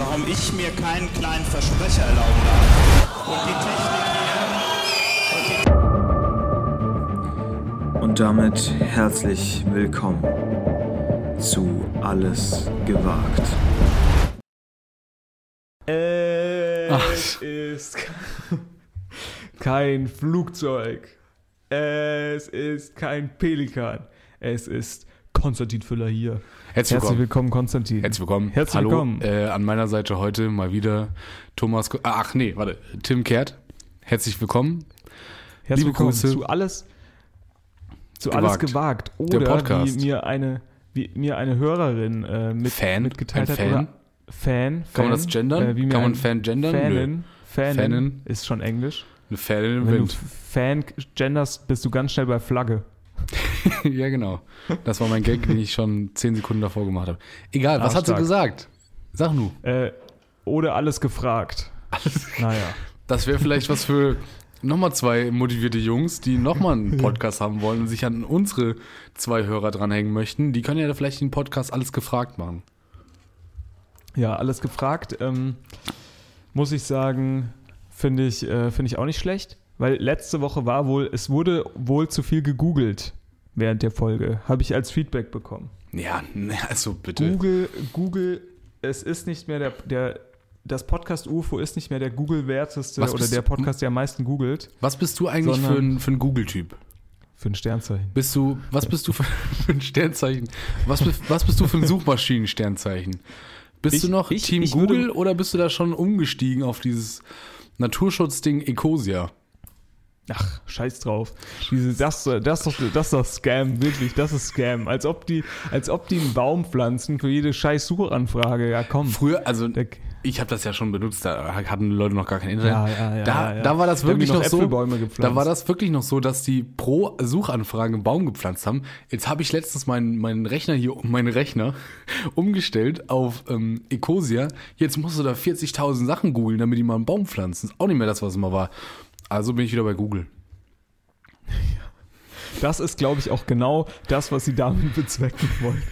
warum ich mir keinen kleinen Versprecher erlauben darf. Und die Technik Und damit herzlich willkommen zu Alles gewagt. Es ist kein Flugzeug. Es ist kein Pelikan. Es ist Konstantin Füller hier. Herzlich Herzlich willkommen. willkommen, Konstantin. Herzlich willkommen. Herzlich Hallo. willkommen. Äh, an meiner Seite heute mal wieder Thomas. Ko- ah, Ach nee, warte. Tim Kehrt. Herzlich willkommen. Herzlich liebe willkommen Grüße. zu alles zu Gewagt. alles gewagt Der oder Podcast. wie mir eine wie mir eine Hörerin äh, mit, Fan? mitgeteilt Ein hat Fan? oder Fan, Kann man Fan, das gendern? Äh, Kann man Fan gendern? Fanin, Fanin, Fanin. ist schon Englisch. Eine Fanin im Wenn Wind. du Fan genderst, bist du ganz schnell bei Flagge. ja, genau. Das war mein Gag, den ich schon zehn Sekunden davor gemacht habe. Egal, was Ah, hat sie stark. gesagt? Sag nu. Äh, oder alles gefragt. Naja. Das wäre vielleicht was für nochmal zwei motivierte Jungs, die nochmal einen Podcast haben wollen und sich an unsere zwei Hörer dranhängen möchten. Die können ja vielleicht den Podcast alles gefragt machen. Ja, alles gefragt. Ähm, muss ich sagen, finde ich, äh, finde ich auch nicht schlecht. Weil letzte Woche war wohl, es wurde wohl zu viel gegoogelt während der Folge. Habe ich als Feedback bekommen. Ja, ne, also bitte. Google, Google, es ist nicht mehr der, der das Podcast UFO ist nicht mehr der Google-werteste oder der Podcast, der am meisten googelt. Was bist du eigentlich für ein, für ein Google-Typ? Für ein Sternzeichen. Bist du, was bist du für, für ein Sternzeichen? Was, bist- was bist du für ein Suchmaschinen-Sternzeichen? Bist Ich- du noch ich- Team ich würde- Google oder bist du da schon umgestiegen auf dieses Naturschutzding Ecosia? Ach, scheiß drauf. Diese, das, das, das, das ist doch Scam, wirklich, das ist Scam. Als ob die, als ob die einen Baum pflanzen für jede scheiß Suchanfrage. Ja, komm. Früher, also Der- ich habe das ja schon benutzt, da hatten die Leute noch gar kein Internet. Ja, ja, ja, da, da war das Da wirklich noch noch so. Da war das wirklich noch so, dass die pro Suchanfrage einen Baum gepflanzt haben. Jetzt habe ich letztens meinen, meinen Rechner hier, meinen Rechner umgestellt auf ähm, Ecosia. Jetzt musst du da 40.000 Sachen googeln, damit die mal einen Baum pflanzen. Ist auch nicht mehr das, was es mal war. Also bin ich wieder bei Google. Das ist, glaube ich, auch genau das, was sie damit bezwecken wollen.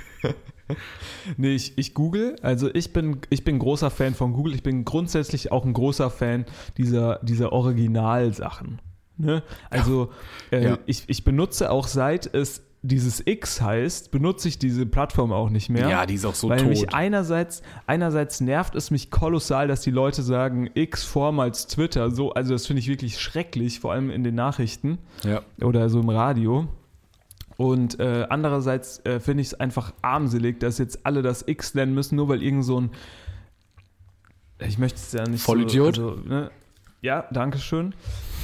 nee, ich, ich google, also ich bin, ich bin großer Fan von Google. Ich bin grundsätzlich auch ein großer Fan dieser, dieser Originalsachen. Ne? Also äh, Ja. ich, ich benutze auch seit es dieses X heißt, benutze ich diese Plattform auch nicht mehr. Ja, die ist auch so weil tot. mich einerseits, einerseits nervt es mich kolossal, dass die Leute sagen, X vormals Twitter. So, also das finde ich wirklich schrecklich, vor allem in den Nachrichten Ja. oder so im Radio. Und äh, andererseits äh, finde ich es einfach armselig, dass jetzt alle das X nennen müssen, nur weil irgend so ein ich möchte es ja nicht Vollidiot? so, also, ne? Ja, danke schön.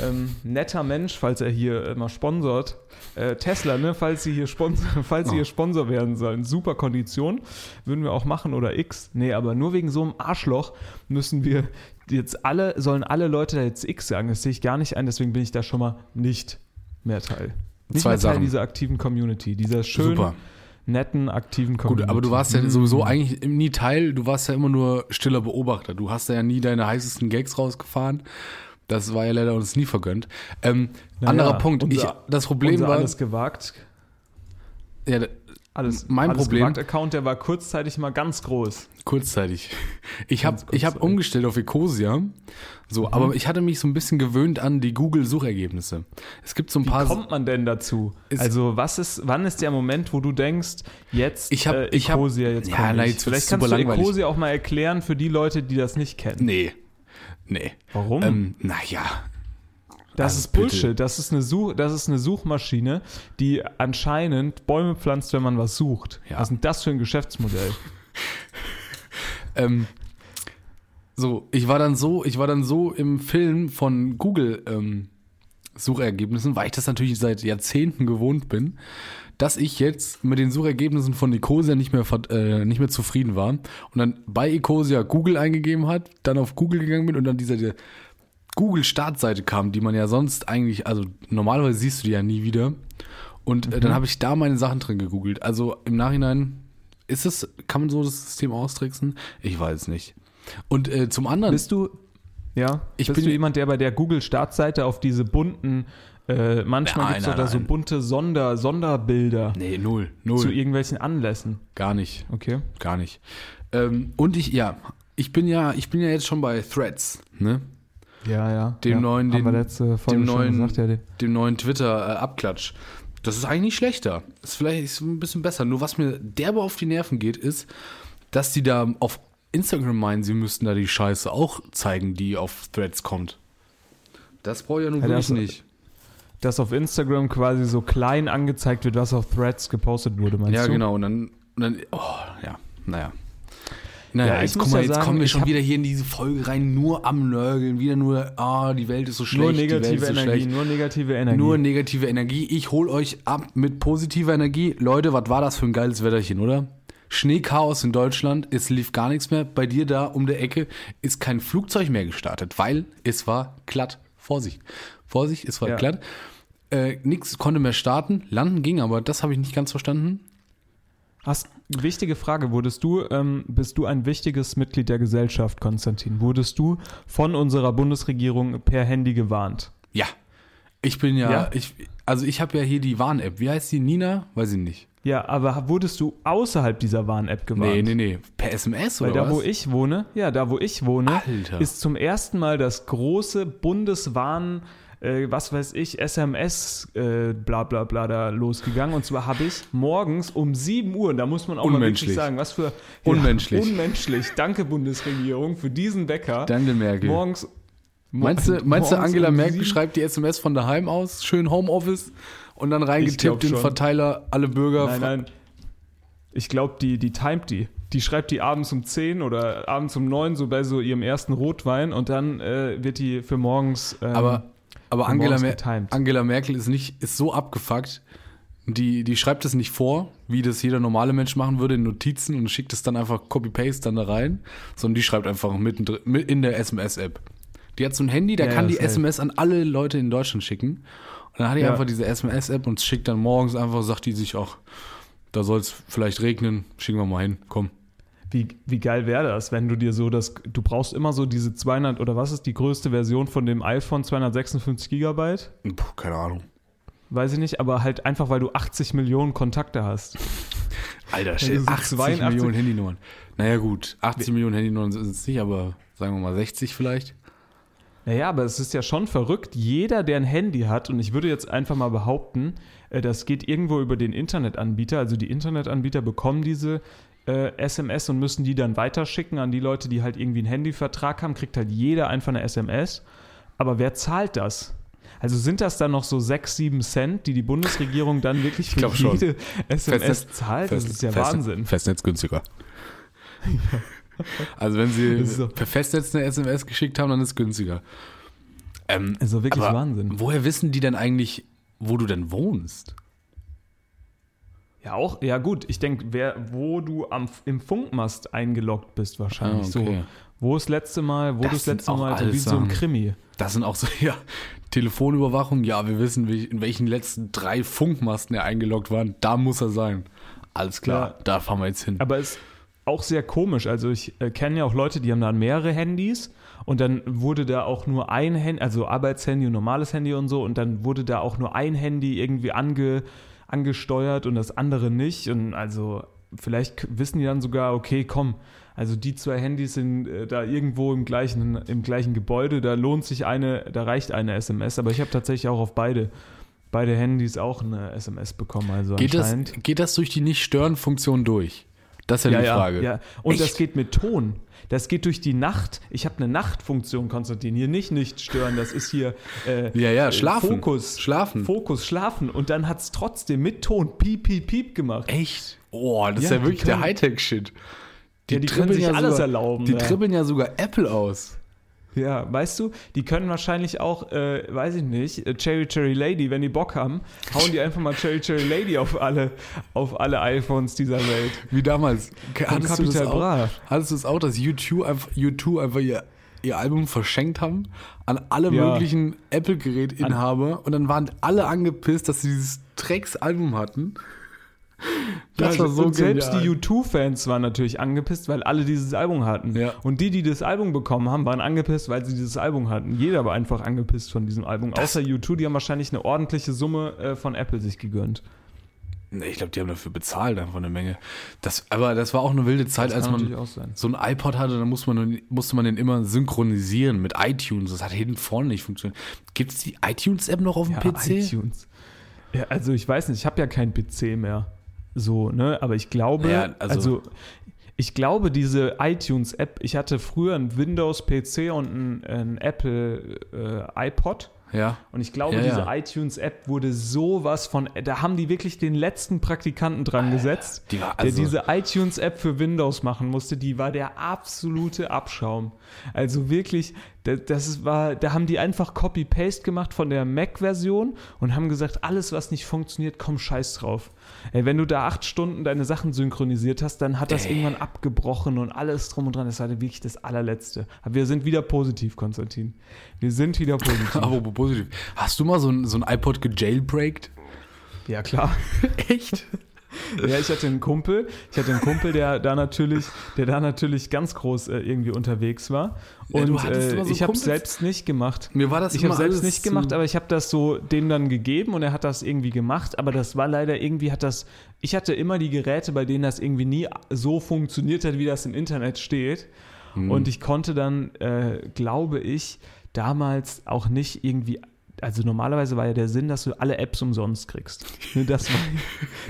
Ähm, netter Mensch, falls er hier mal sponsort. Äh, Tesla, ne, falls sie hier Sponsor, falls sie Oh. hier Sponsor werden sollen. Super Kondition. Würden wir auch machen oder X. Nee, aber nur wegen so einem Arschloch müssen wir jetzt alle, sollen alle Leute da jetzt X sagen. Das sehe ich gar nicht ein, deswegen bin ich da schon mal nicht mehr Teil. Nicht Zwei mehr Teil Sachen. dieser aktiven Community, dieser schönen, Super. Netten, aktiven Community. Gut, aber du warst ja Mhm. sowieso eigentlich nie Teil, du warst ja immer nur stiller Beobachter. Du hast ja nie deine heißesten Gags rausgefahren. Das war ja leider uns nie vergönnt. Ähm, Naja, anderer Punkt. unser- ich, das Problem war, alles gewagt. ja, Alles, Mein alles Problem- gewagt Account, der war kurzzeitig mal ganz groß. kurzzeitig. Ich habe ich umgestellt auf Ecosia. So, Mhm. aber ich hatte mich so ein bisschen gewöhnt an die Google-Suchergebnisse. Es gibt so ein Wie paar. kommt man denn dazu? Also, was ist, wann ist der Moment, wo du denkst, jetzt Ich hab- äh, ich hab- Ecosia, jetzt Ja, ich. jetzt Vielleicht kannst du langweilig. Ecosia auch mal erklären für die Leute, die das nicht kennen. Nee. Nee. Warum? Ähm, naja. Das also ist bitte. Bullshit. Das ist, eine Such, das ist eine Suchmaschine, die anscheinend Bäume pflanzt, wenn man was sucht. Ja. Was ist denn das für ein Geschäftsmodell? Ähm, so, ich war dann so, ich war dann so im Film von Google ähm, Suchergebnissen, weil ich das natürlich seit Jahrzehnten gewohnt bin, dass ich jetzt mit den Suchergebnissen von Ecosia nicht mehr, äh, nicht mehr zufrieden war und dann bei Ecosia Google eingegeben hat, dann auf Google gegangen bin und dann diese diese Google-Startseite kam, die man ja sonst eigentlich, also normalerweise siehst du die ja nie wieder. Und äh, dann habe ich da meine Sachen drin gegoogelt. Also im Nachhinein ist es, kann man so das System austricksen? Ich weiß nicht. Und äh, zum anderen, Bist du, ja, Ich bist bin- du jemand, der bei der Google-Startseite auf diese bunten, äh, manchmal gibt es doch da so bunte Sonder, Sonderbilder nee, null, null, zu irgendwelchen Anlässen. gar nicht, Okay. gar nicht. Ähm, und ich, ja, ich bin ja, ich bin ja jetzt schon bei Threads, ne? Ja, ja. Dem ja, neuen, den- letzte Folge dem neuen- gesagt, ja, Dem neuen Twitter-Abklatsch. Das ist eigentlich nicht schlechter. Ist vielleicht ist ein bisschen besser. Nur was mir derbe auf die Nerven geht, ist, dass die da auf Instagram meinen, sie müssten da die Scheiße auch zeigen, die auf Threads kommt. Das brauche ich ja nun Ja, wirklich das- nicht. dass auf Instagram quasi so klein angezeigt wird, was auf Threads gepostet wurde, meinst Ja, du? genau. Und dann, und dann oh, ja, naja. Naja, Ja, ich jetzt, mal, ja jetzt sagen, kommen wir schon wieder hier in diese Folge rein, nur am Nörgeln, wieder nur, ah, die Welt ist so schlecht, Nur negative so Energie, schlecht. nur negative Energie. Nur negative Energie. Ich hol euch ab mit positiver Energie. Leute, was war das für ein geiles Wetterchen, oder? Schneechaos in Deutschland, es lief gar nichts mehr. Bei dir da um der Ecke ist kein Flugzeug mehr gestartet, weil es war glatt. Vorsicht. Vorsicht, es war Ja. glatt. Äh, nix konnte mehr starten. Landen ging, aber das habe ich nicht ganz verstanden. Hast, wichtige Frage, wurdest du, ähm, bist du ein wichtiges Mitglied der Gesellschaft, Konstantin? Wurdest du von unserer Bundesregierung per Handy gewarnt? Ja. Ich bin ja, Ja? ich, also ich habe ja hier die Warn-App. Wie heißt die? Nina? Weiß ich nicht. Ja, aber wurdest du außerhalb dieser Warn-App gewarnt? Nee, nee, nee. Per SMS Weil oder da, was? wo ich wohne, ja, da, wo ich wohne, Alter. ist zum ersten Mal das große Bundeswarn, äh, was weiß ich, SMS, äh, bla bla bla da losgegangen. Und zwar habe ich morgens um 7 Uhr, da muss man auch mal Unmenschlich. wirklich sagen, was für Unmenschlich. Ja, unmenschlich. Danke, Bundesregierung, für diesen Wecker. Danke, Merkel. Morgens. mo- Meinst du, meinst du Angela um Merkel schreibt die SMS von daheim aus, schön Homeoffice und dann reingetippt in den. Verteiler alle Bürger? Nein, nein. Ich glaube, die, die timet die. Die schreibt die abends um 10 oder abends um 9, so bei so ihrem ersten Rotwein und dann äh, wird die für morgens. Ähm, Aber, aber Angela, Mer getimed. Angela Merkel ist nicht, ist so abgefuckt, die, die schreibt es nicht vor, wie das jeder normale Mensch machen würde in Notizen und schickt es dann einfach Copy-Paste dann da rein, sondern die schreibt einfach mittendrin, mit in der SMS-App. Die hat so ein Handy, da Ja, kann die safe. SMS an alle Leute in Deutschland schicken. Und dann hat die Ja. einfach diese SMS-App und schickt dann morgens einfach, sagt die sich auch, da soll es vielleicht regnen, schicken wir mal hin, komm. Wie, wie geil wäre das, wenn du dir so das, du brauchst immer so diese 200 oder was ist die größte Version von dem iPhone 256 Gigabyte? Puh, keine Ahnung. Weiß ich nicht, aber halt einfach, weil du 80 Millionen Kontakte hast. Alter, shit, so 80 82 Millionen Handynummern. Naja gut, 80 Millionen Handynummern sind es nicht, aber sagen wir mal 60 vielleicht. Naja, aber es ist ja schon verrückt. Jeder, der ein Handy hat, und ich würde jetzt einfach mal behaupten, äh, das geht irgendwo über den Internetanbieter. Also die Internetanbieter bekommen diese äh, SMS und müssen die dann weiterschicken an die Leute, die halt irgendwie einen Handyvertrag haben, kriegt halt jeder einfach eine SMS. Aber wer zahlt das? Also sind das dann noch so 6, 7 Cent, die die Bundesregierung dann wirklich für glaub schon. jede SMS Festnetz- zahlt? Das Fest- ist ja Wahnsinn. Festnetz günstiger. Also wenn sie Das so. per Festnetz eine SMS geschickt haben, dann ist es günstiger. Ähm, Also wirklich Wahnsinn. Woher wissen die denn eigentlich, wo du denn wohnst? Ja, auch, ja gut, ich denke, wer, wo du am, im Funkmast eingeloggt bist wahrscheinlich. Ah, okay. So, wo das letzte Mal, wo Das du das letzte Mal, so wie so ein. Krimi. Das sind auch so, ja, Telefonüberwachung, ja, wir wissen, in welchen letzten drei Funkmasten er eingeloggt war. Da muss er sein. Alles klar, Ja. da fahren wir jetzt hin. Aber es ist auch sehr komisch. Also ich äh, kenne ja auch Leute, die haben dann mehrere Handys und dann wurde da auch nur ein Handy, also Arbeitshandy und normales Handy und so, und dann wurde da auch nur ein Handy irgendwie ange, angesteuert und das andere nicht. Und also vielleicht wissen die dann sogar, okay, komm, also die zwei Handys sind äh, da irgendwo im gleichen, im gleichen Gebäude, da lohnt sich eine, da reicht eine SMS. Aber ich habe tatsächlich auch auf beide, beide Handys auch eine SMS bekommen. Also geht, das, geht das durch die Nicht-Stören-Funktion durch? Das ist ja, die Frage. Ja, Und das Echt? geht mit Ton. Das geht durch die Nacht. Ich habe eine Nachtfunktion, Konstantin. Hier nicht nicht stören. Das ist hier äh, Ja, ja, äh, schlafen. Fokus. Schlafen. Fokus, schlafen. Und dann hat es trotzdem mit Ton piep, piep, piep gemacht. Echt? Oh, das ist Ja, ja die wirklich der Hightech-Shit. Ja, die können sich alles sogar, erlauben, Die ja. tribbeln ja sogar Apple aus. Ja, weißt du, die können wahrscheinlich auch, äh, weiß ich nicht, äh, Cherry Cherry Lady, wenn die Bock haben, hauen die einfach mal Cherry Cherry Lady auf alle, auf alle iPhones dieser Welt. Wie damals. Hattest du, das auch, hattest du das auch, dass YouTube einfach, U2 einfach ihr, ihr Album verschenkt haben an alle Ja. möglichen Apple-Gerätinhaber und dann waren alle angepisst, dass sie dieses Drecks-Album hatten. Das war so und selbst die U2-Fans waren natürlich angepisst, weil alle dieses Album hatten. Ja. Und die, die das Album bekommen haben, waren angepisst, weil sie dieses Album hatten. Jeder war einfach angepisst von diesem Album. Außer U2, die haben wahrscheinlich eine ordentliche Summe äh, von Apple sich gegönnt. Nee, ich glaube, die haben dafür bezahlt einfach eine Menge. Das, aber das war auch eine wilde Zeit, Das als man so ein iPod hatte, dann musste man, musste man den immer synchronisieren mit iTunes. Das hat hinten vorne nicht funktioniert. Gibt es die iTunes-App noch auf dem Ja, PC? iTunes. Ja, also ich weiß nicht, ich habe ja keinen PC mehr. So, ne? Aber ich glaube, Ja, also- also, ich glaube, diese iTunes-App, ich hatte früher einen Windows-PC und einen, einen Apple äh, iPod. Ja. Und ich glaube, Ja, diese ja. iTunes-App wurde sowas von, da haben die wirklich den letzten Praktikanten dran gesetzt, die war der also- diese iTunes-App für Windows machen musste. Die war der absolute Abschaum. Also wirklich, das war, da haben die einfach Copy-Paste gemacht von der Mac-Version und haben gesagt, alles, was nicht funktioniert, komm, scheiß drauf. Ey, wenn du da acht Stunden deine Sachen synchronisiert hast, dann hat das Ey. irgendwann abgebrochen und alles drum und dran. Das war wirklich das allerletzte. Aber wir sind wieder positiv, Konstantin. Wir sind wieder positiv. Aber positiv. Hast du mal so ein, so ein iPod gejailbreakt? Ja, klar. Echt? Ja, ich hatte einen Kumpel, ich hatte einen Kumpel, der da natürlich, der da natürlich ganz groß äh, irgendwie unterwegs war. Ja, Und du hattest äh, so ich habe selbst nicht gemacht. Mir war das Ich habe selbst nicht gemacht, aber ich habe das so dem dann gegeben und er hat das irgendwie gemacht. Aber das war leider irgendwie hat das. Ich hatte immer die Geräte, bei denen das irgendwie nie so funktioniert hat, wie das im Internet steht. Hm. Und ich konnte dann, äh, glaube ich, damals auch nicht irgendwie. Also normalerweise war ja der Sinn, dass du alle Apps umsonst kriegst. Ne, Das war,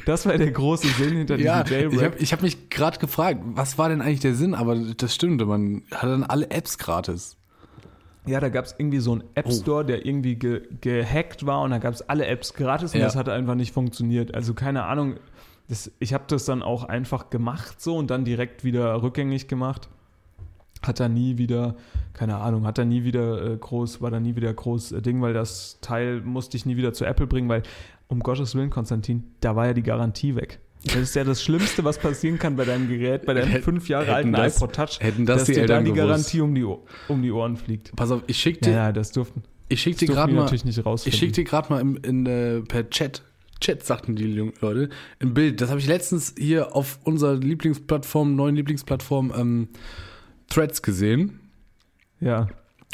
das war der große Sinn hinter diesem Ja, Jailbreak. ich habe ich hab mich gerade gefragt, was war denn eigentlich der Sinn? Aber das stimmte, man hatte dann alle Apps gratis. Ja, da gab es irgendwie so einen Oh. App Store, der irgendwie ge gehackt war und da gab es alle Apps gratis und Ja. das hat einfach nicht funktioniert. Also keine Ahnung, das, ich habe das dann auch einfach gemacht so und dann direkt wieder rückgängig gemacht. Hat da nie wieder, keine Ahnung, hat da nie wieder äh, groß, war da nie wieder groß äh, Ding, weil das Teil musste ich nie wieder zu Apple bringen, weil um Gottes Willen, Konstantin, da war ja die Garantie weg. Das ist ja das Schlimmste, was passieren kann bei deinem Gerät, bei deinem Hätt- fünf Jahre alten das- iPod Touch, hätten das dass die dir da Eltern die gewusst. Garantie um die, um die Ohren fliegt. Pass auf, ich schick dir, ja, das durften, ich schick dir gerade mal, natürlich nicht ich schick dir gerade mal im, in, äh, per Chat, Chat sagten die jungen Leute, ein Bild. Das habe ich letztens hier auf unserer Lieblingsplattform, neuen Lieblingsplattform ähm, Threads gesehen. ja,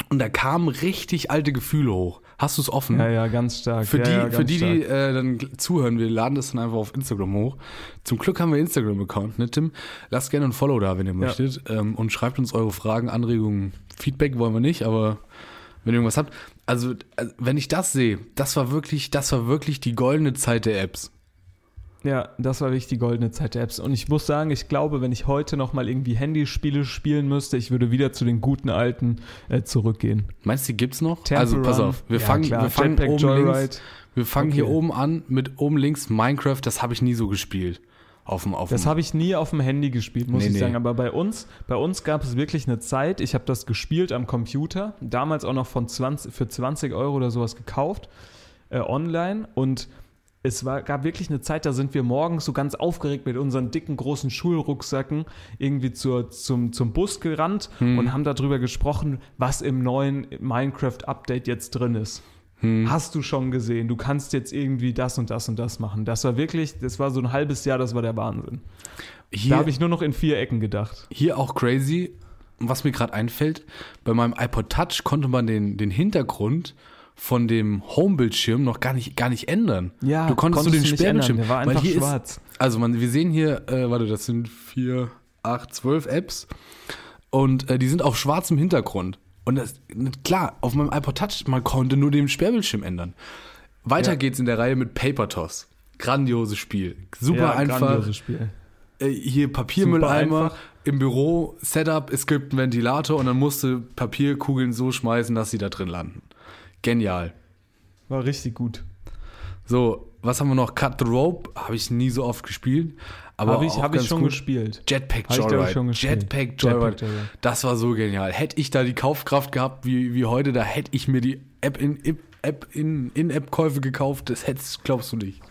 Und da kamen richtig alte Gefühle hoch. Hast du es offen? ja, ja, ganz stark. Für ja, die, ja, für die, die äh, dann zuhören, wir laden das dann einfach auf Instagram hoch. Zum Glück haben wir Instagram-Account, ne, Tim? Lasst gerne ein Follow da, wenn ihr möchtet. Ähm, und schreibt uns eure Fragen, Anregungen, Feedback wollen wir nicht, aber wenn ihr irgendwas habt. Also, äh, wenn ich das sehe, das war wirklich, das war wirklich die goldene Zeit der Apps. Ja, das war wirklich die goldene Zeit der Apps. Und ich muss sagen, ich glaube, wenn ich heute nochmal irgendwie Handyspiele spielen müsste, ich würde wieder zu den guten alten äh, zurückgehen. Meinst du, die gibt's noch? Temple also, pass Run. auf, wir Ja, fangen, klar. wir fangen Jetpack oben Joyride. links. Wir fangen Okay. hier oben an mit oben links Minecraft, das habe ich nie so gespielt. Auf dem, auf Das habe ich nie auf dem Handy gespielt, muss Nee, ich nee. sagen. Aber bei uns, bei uns gab es wirklich eine Zeit, ich habe das gespielt am Computer, damals auch noch von 20, für 20 Euro oder sowas gekauft, äh, online. Und es war, gab wirklich eine Zeit, da sind wir morgens so ganz aufgeregt mit unseren dicken, großen Schulrucksacken irgendwie zur, zum, zum Bus gerannt Hm. und haben darüber gesprochen, was im neuen Minecraft-Update jetzt drin ist. Hm. Hast du schon gesehen, du kannst jetzt irgendwie das und das und das machen. Das war wirklich, das war so ein halbes Jahr, das war der Wahnsinn. hier, Da habe ich nur noch in vier Ecken gedacht. Hier auch crazy, was mir gerade einfällt, bei meinem iPod Touch konnte man den, den Hintergrund von dem Home-Bildschirm noch gar nicht, gar nicht ändern. Ja, du konntest nur den konntest du nicht Sperrbildschirm. der war einfach schwarz. Ist, also man, wir sehen hier, äh, warte, das sind vier, acht, zwölf Apps und äh, die sind auf schwarzem Hintergrund. Und das, klar, auf meinem iPod Touch, man konnte nur den Sperrbildschirm ändern. Weiter Ja. geht's in der Reihe mit Paper Toss. Grandioses Spiel. Super einfach. grandioses Spiel. Äh, hier Papiermülleimer im Büro, Setup, es gibt einen Ventilator und dann musst du Papierkugeln so schmeißen, dass sie da drin landen. Genial. War richtig gut. So, was haben wir noch? Cut the Rope habe ich nie so oft gespielt, aber Habe ich, hab ich schon gespielt. Jetpack Joyride. schon gespielt. Jetpack Joyride. Jetpack Joyride. Das war so genial. Hätte ich da die Kaufkraft gehabt wie, wie heute, da hätte ich mir die App in App in In-App-Käufe gekauft. Das hättest, glaubst du nicht.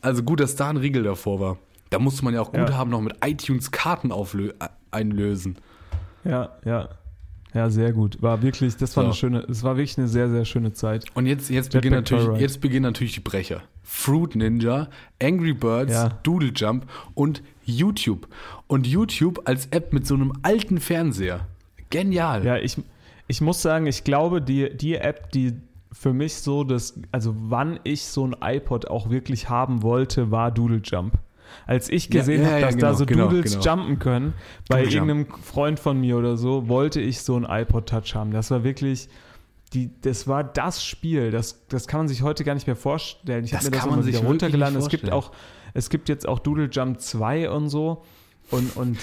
Also gut, dass da ein Riegel davor war. Da musste man ja auch Ja. Guthaben noch mit iTunes Karten äh, einlösen. Ja, ja. Ja, sehr gut. War wirklich, das war So. eine schöne, es war wirklich eine sehr, sehr schöne Zeit. Und jetzt, jetzt, Jetpack beginnen natürlich, jetzt beginnen natürlich die Brecher. Fruit Ninja, Angry Birds, Ja. Doodle Jump und YouTube. Und YouTube als App mit so einem alten Fernseher. Genial. Ja, ich, ich muss sagen, ich glaube, die, die App, die für mich so, dass, also wann ich so ein iPod auch wirklich haben wollte, war Doodle Jump. Als ich Ja, gesehen ja, habe, ja, dass genau, da so genau, Doodles genau. jumpen können, bei Jump. irgendeinem Freund von mir oder so, wollte ich so ein iPod Touch haben. Das war wirklich, die, das war das Spiel. Das, das kann man sich heute gar nicht mehr vorstellen. Ich habe Das mir das kann immer man sich wieder runtergeladen. Es gibt auch, es gibt jetzt auch Doodle Jump 2 und so. Und, und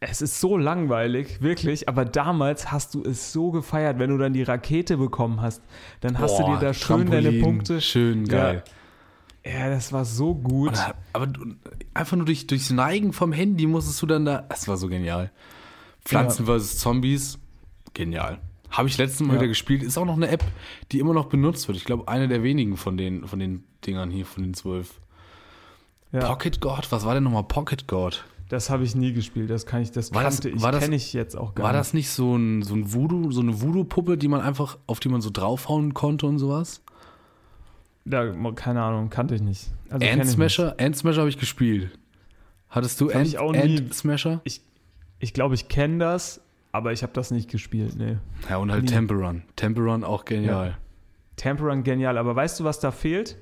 es ist so langweilig, wirklich, aber damals hast du es so gefeiert, wenn du dann die Rakete bekommen hast, dann hast du Boah, dir da schön deine Trampolin, Punkte. Schön geil. Ja, ja, das war so gut. Oder- Aber einfach nur durch, durchs Neigen vom Handy musstest du dann da. Das war so genial. Pflanzen vs. Zombies, genial. Habe ich letztens mal Ja. wieder gespielt. Ist auch noch eine App, die immer noch benutzt wird. Ich glaube, eine der wenigen von den, von den Dingern hier, von den zwölf. Ja, Pocket God? Was war denn nochmal Pocket God? das habe ich nie gespielt, das kann ich, das War das- kannte ich, war das- kenne ich jetzt auch gar War nicht. das nicht so ein, so ein Voodoo, so eine Voodoo-Puppe, die man einfach, auf die man so draufhauen konnte und sowas? Ja, keine Ahnung, kannte ich nicht. Also ich Smasher? Ant Smasher habe ich gespielt. Hattest du hab Ant, ich auch nie. Smasher? Ich glaube, ich kenne das, aber ich habe das nicht gespielt, nee. Ja, und halt Nie. Temple Run. Temple Run auch genial. Temple Run genial, aber weißt du, was da fehlt?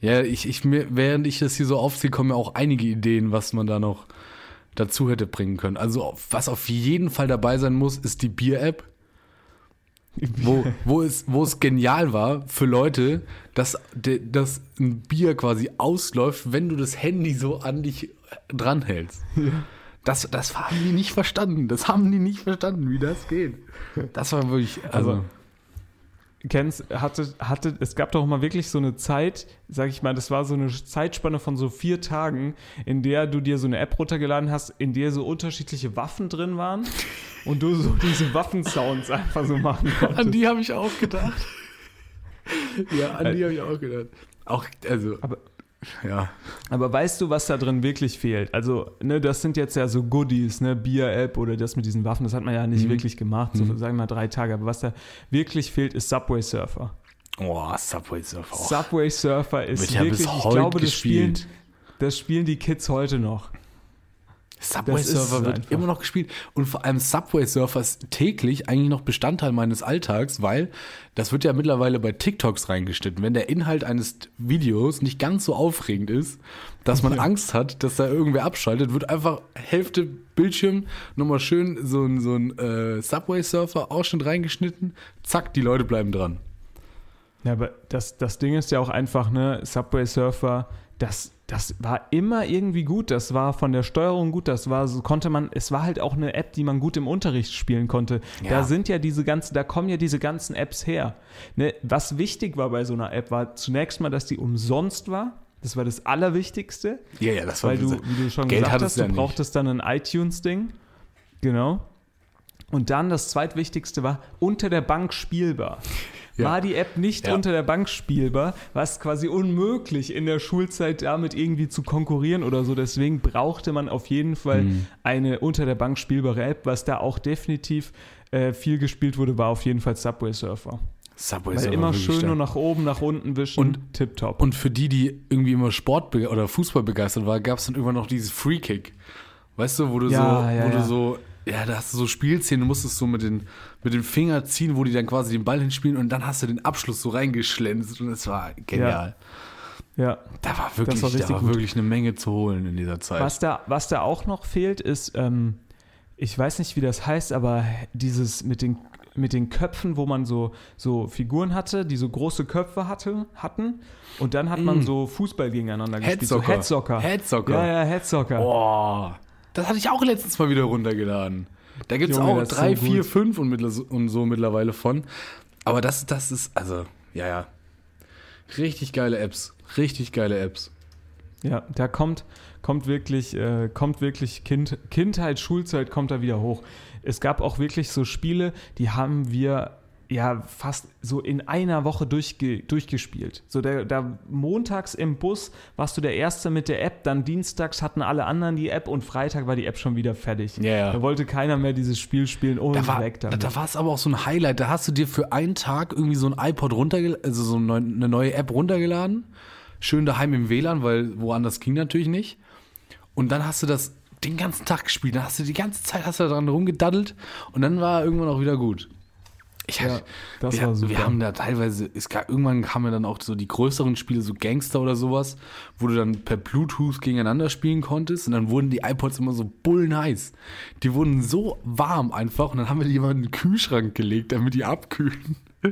Ja, ich, ich, mir, während ich das hier so aufziehe, kommen mir auch einige Ideen, was man da noch dazu hätte bringen können. Also, was auf jeden Fall dabei sein muss, ist die Bier-App, wo, wo, es, wo es genial war für Leute, dass, dass ein Bier quasi ausläuft, wenn du das Handy so an dich dranhältst. Das, das haben die nicht verstanden. Das haben die nicht verstanden, wie das geht. Das war wirklich, also. Aber- kennst, hatte, hatte, es gab doch mal wirklich so eine Zeit, sag ich mal, das war so eine Zeitspanne von so vier Tagen, in der du dir so eine App runtergeladen hast, in der so unterschiedliche Waffen drin waren und du so diese Waffensounds einfach so machen konntest. An die habe ich auch gedacht. ja, an die habe ich auch gedacht. Auch, also, Aber- ja. Aber weißt du, was da drin wirklich fehlt? Also, ne, das sind jetzt ja so Goodies, ne, Bier-App oder das mit diesen Waffen, das hat man ja nicht Mhm. wirklich gemacht, so sagen wir mal drei Tage. Aber was da wirklich fehlt, ist Subway Surfer. Oh, Subway Surfer. Subway Surfer ist ja wirklich, ich glaube, das spielen, gespielt. das spielen die Kids heute noch. Subway Surfer wird einfach. immer noch gespielt. Und vor allem Subway Surfer ist täglich eigentlich noch Bestandteil meines Alltags, weil das wird ja mittlerweile bei TikToks reingeschnitten. Wenn der Inhalt eines Videos nicht ganz so aufregend ist, dass man Angst hat, dass da irgendwer abschaltet, wird einfach Hälfte Bildschirm nochmal schön so ein, so ein äh, Subway Surfer Ausschnitt reingeschnitten. Zack, die Leute bleiben dran. Ja, aber das, das Ding ist ja auch einfach, ne, Subway Surfer, das, das war immer irgendwie gut. Das war von der Steuerung gut. Das war so, konnte man, es war halt auch eine App, die man gut im Unterricht spielen konnte. Ja. Da sind ja diese ganzen, da kommen ja diese ganzen Apps her. Ne, was wichtig war bei so einer App, war zunächst mal, dass die umsonst war. Das war das Allerwichtigste. Ja, ja, das Weil du, wie du schon Geld gesagt hattest hast, du ja nicht. brauchtest dann ein iTunes-Ding. Genau. Und dann das zweitwichtigste war, unter der Bank spielbar. Ja. War die App nicht Ja. unter der Bank spielbar, war es quasi unmöglich, in der Schulzeit damit irgendwie zu konkurrieren oder so. Deswegen brauchte man auf jeden Fall Mhm. eine unter der Bank spielbare App. Was da auch definitiv äh, viel gespielt wurde, war auf jeden Fall Subway Surfer. Subway Weil Surfer immer schön nur nach oben, nach unten wischen. Und- tipptopp. Und für die, die irgendwie immer Sport oder Fußball begeistert waren, gab es dann irgendwann noch dieses Free Kick. Weißt du, wo du Ja, so, wo du so, ja, da hast du so Spielszenen, du musstest so mit den, mit den Finger ziehen, wo die dann quasi den Ball hinspielen und dann hast du den Abschluss so reingeschlänzt und es war genial. ja. Da war wirklich, war da war gut. wirklich eine Menge zu holen in dieser Zeit. Was da, was da auch noch fehlt, ist, ähm, ich weiß nicht, wie das heißt, aber dieses mit den, mit den Köpfen, wo man so, so Figuren hatte, die so große Köpfe hatte, hatten. Und dann hat man so Fußball gegeneinander gespielt. So Mm. Headsocker. Headsocker. Headsocker. Ja, ja, Headsocker. Oh, das hatte ich auch letztens mal wieder runtergeladen. Da gibt es auch drei, so vier, gut. fünf und, und so mittlerweile von. Aber das, das ist, also, ja, ja. Richtig geile Apps. Richtig geile Apps. Ja, da kommt, kommt wirklich, äh, kommt wirklich kind, Kindheit, Schulzeit kommt da wieder hoch. Es gab auch wirklich so Spiele, die haben wir ja fast so in einer Woche durchge durchgespielt. So da, da montags im Bus warst du der Erste mit der App, dann dienstags hatten alle anderen die App und Freitag war die App schon wieder fertig. Ja, ja. Da wollte keiner mehr dieses Spiel spielen und Da war, weg da, damit. da war es aber auch so ein Highlight. Da hast du dir für einen Tag irgendwie so ein iPod runtergeladen, also so eine eine neue App runtergeladen. Schön daheim im WLAN, weil woanders ging natürlich nicht. Und dann hast du das den ganzen Tag gespielt. Dann hast du die ganze Zeit hast du daran rumgedaddelt und dann war irgendwann auch wieder gut. Ich Ja, das wir, war super. wir haben da teilweise, es gab, irgendwann kamen ja dann auch so die größeren Spiele, so Gangster oder sowas, wo du dann per Bluetooth gegeneinander spielen konntest und dann wurden die iPods immer so bullenheiß. Die wurden so warm einfach und dann haben wir die immer in den Kühlschrank gelegt, damit die abkühlen.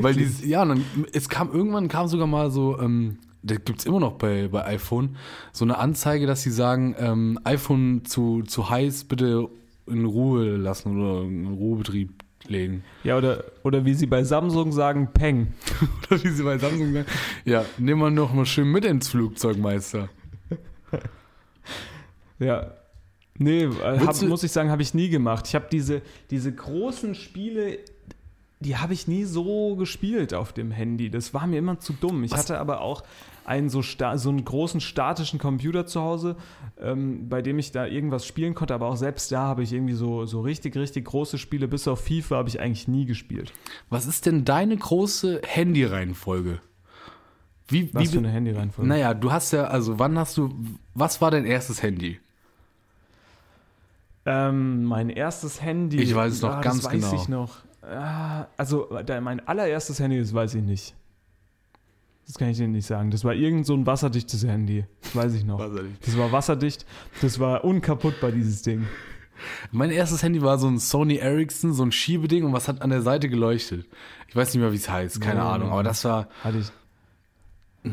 Weil die, ja, und dann, es kam irgendwann kam sogar mal so, ähm, das gibt's immer noch bei, bei iPhone, so eine Anzeige, dass sie sagen, ähm, iPhone zu, zu heiß bitte in Ruhe lassen oder in Ruhebetrieb legen. Ja, oder, oder wie sie bei Samsung sagen, Peng. Oder wie sie bei Samsung sagen. Ja, nimm mal noch mal schön mit ins Flugzeug, Meister. Ja. Nee, äh, hab, muss ich sagen, habe ich nie gemacht. Ich habe diese, diese großen Spiele, die habe ich nie so gespielt auf dem Handy. Das war mir immer zu dumm. Ich Was? hatte aber auch einen so, so einen großen statischen Computer zu Hause, ähm, bei dem ich da irgendwas spielen konnte, aber auch selbst da habe ich irgendwie so, so richtig, richtig große Spiele, bis auf FIFA habe ich eigentlich nie gespielt. Was ist denn deine große Handy-Reihenfolge? Wie, Was wie, für eine Handy-Reihenfolge? Naja, du hast ja, also wann hast du, was war dein erstes Handy? Ähm, mein erstes Handy. Ich weiß es noch ah, ganz das weiß genau. ich noch. Ah, also, mein allererstes Handy, das weiß ich nicht. Das kann ich dir nicht sagen. Das war irgend so ein wasserdichtes Handy. Das weiß ich noch. Das war wasserdicht. Das war unkaputtbar, dieses Ding. Mein erstes Handy war so ein Sony Ericsson, so ein Schiebeding und was hat an der Seite geleuchtet. Ich weiß nicht mehr, wie es heißt, keine Nee, Ahnung, aber das war, Hatte ich.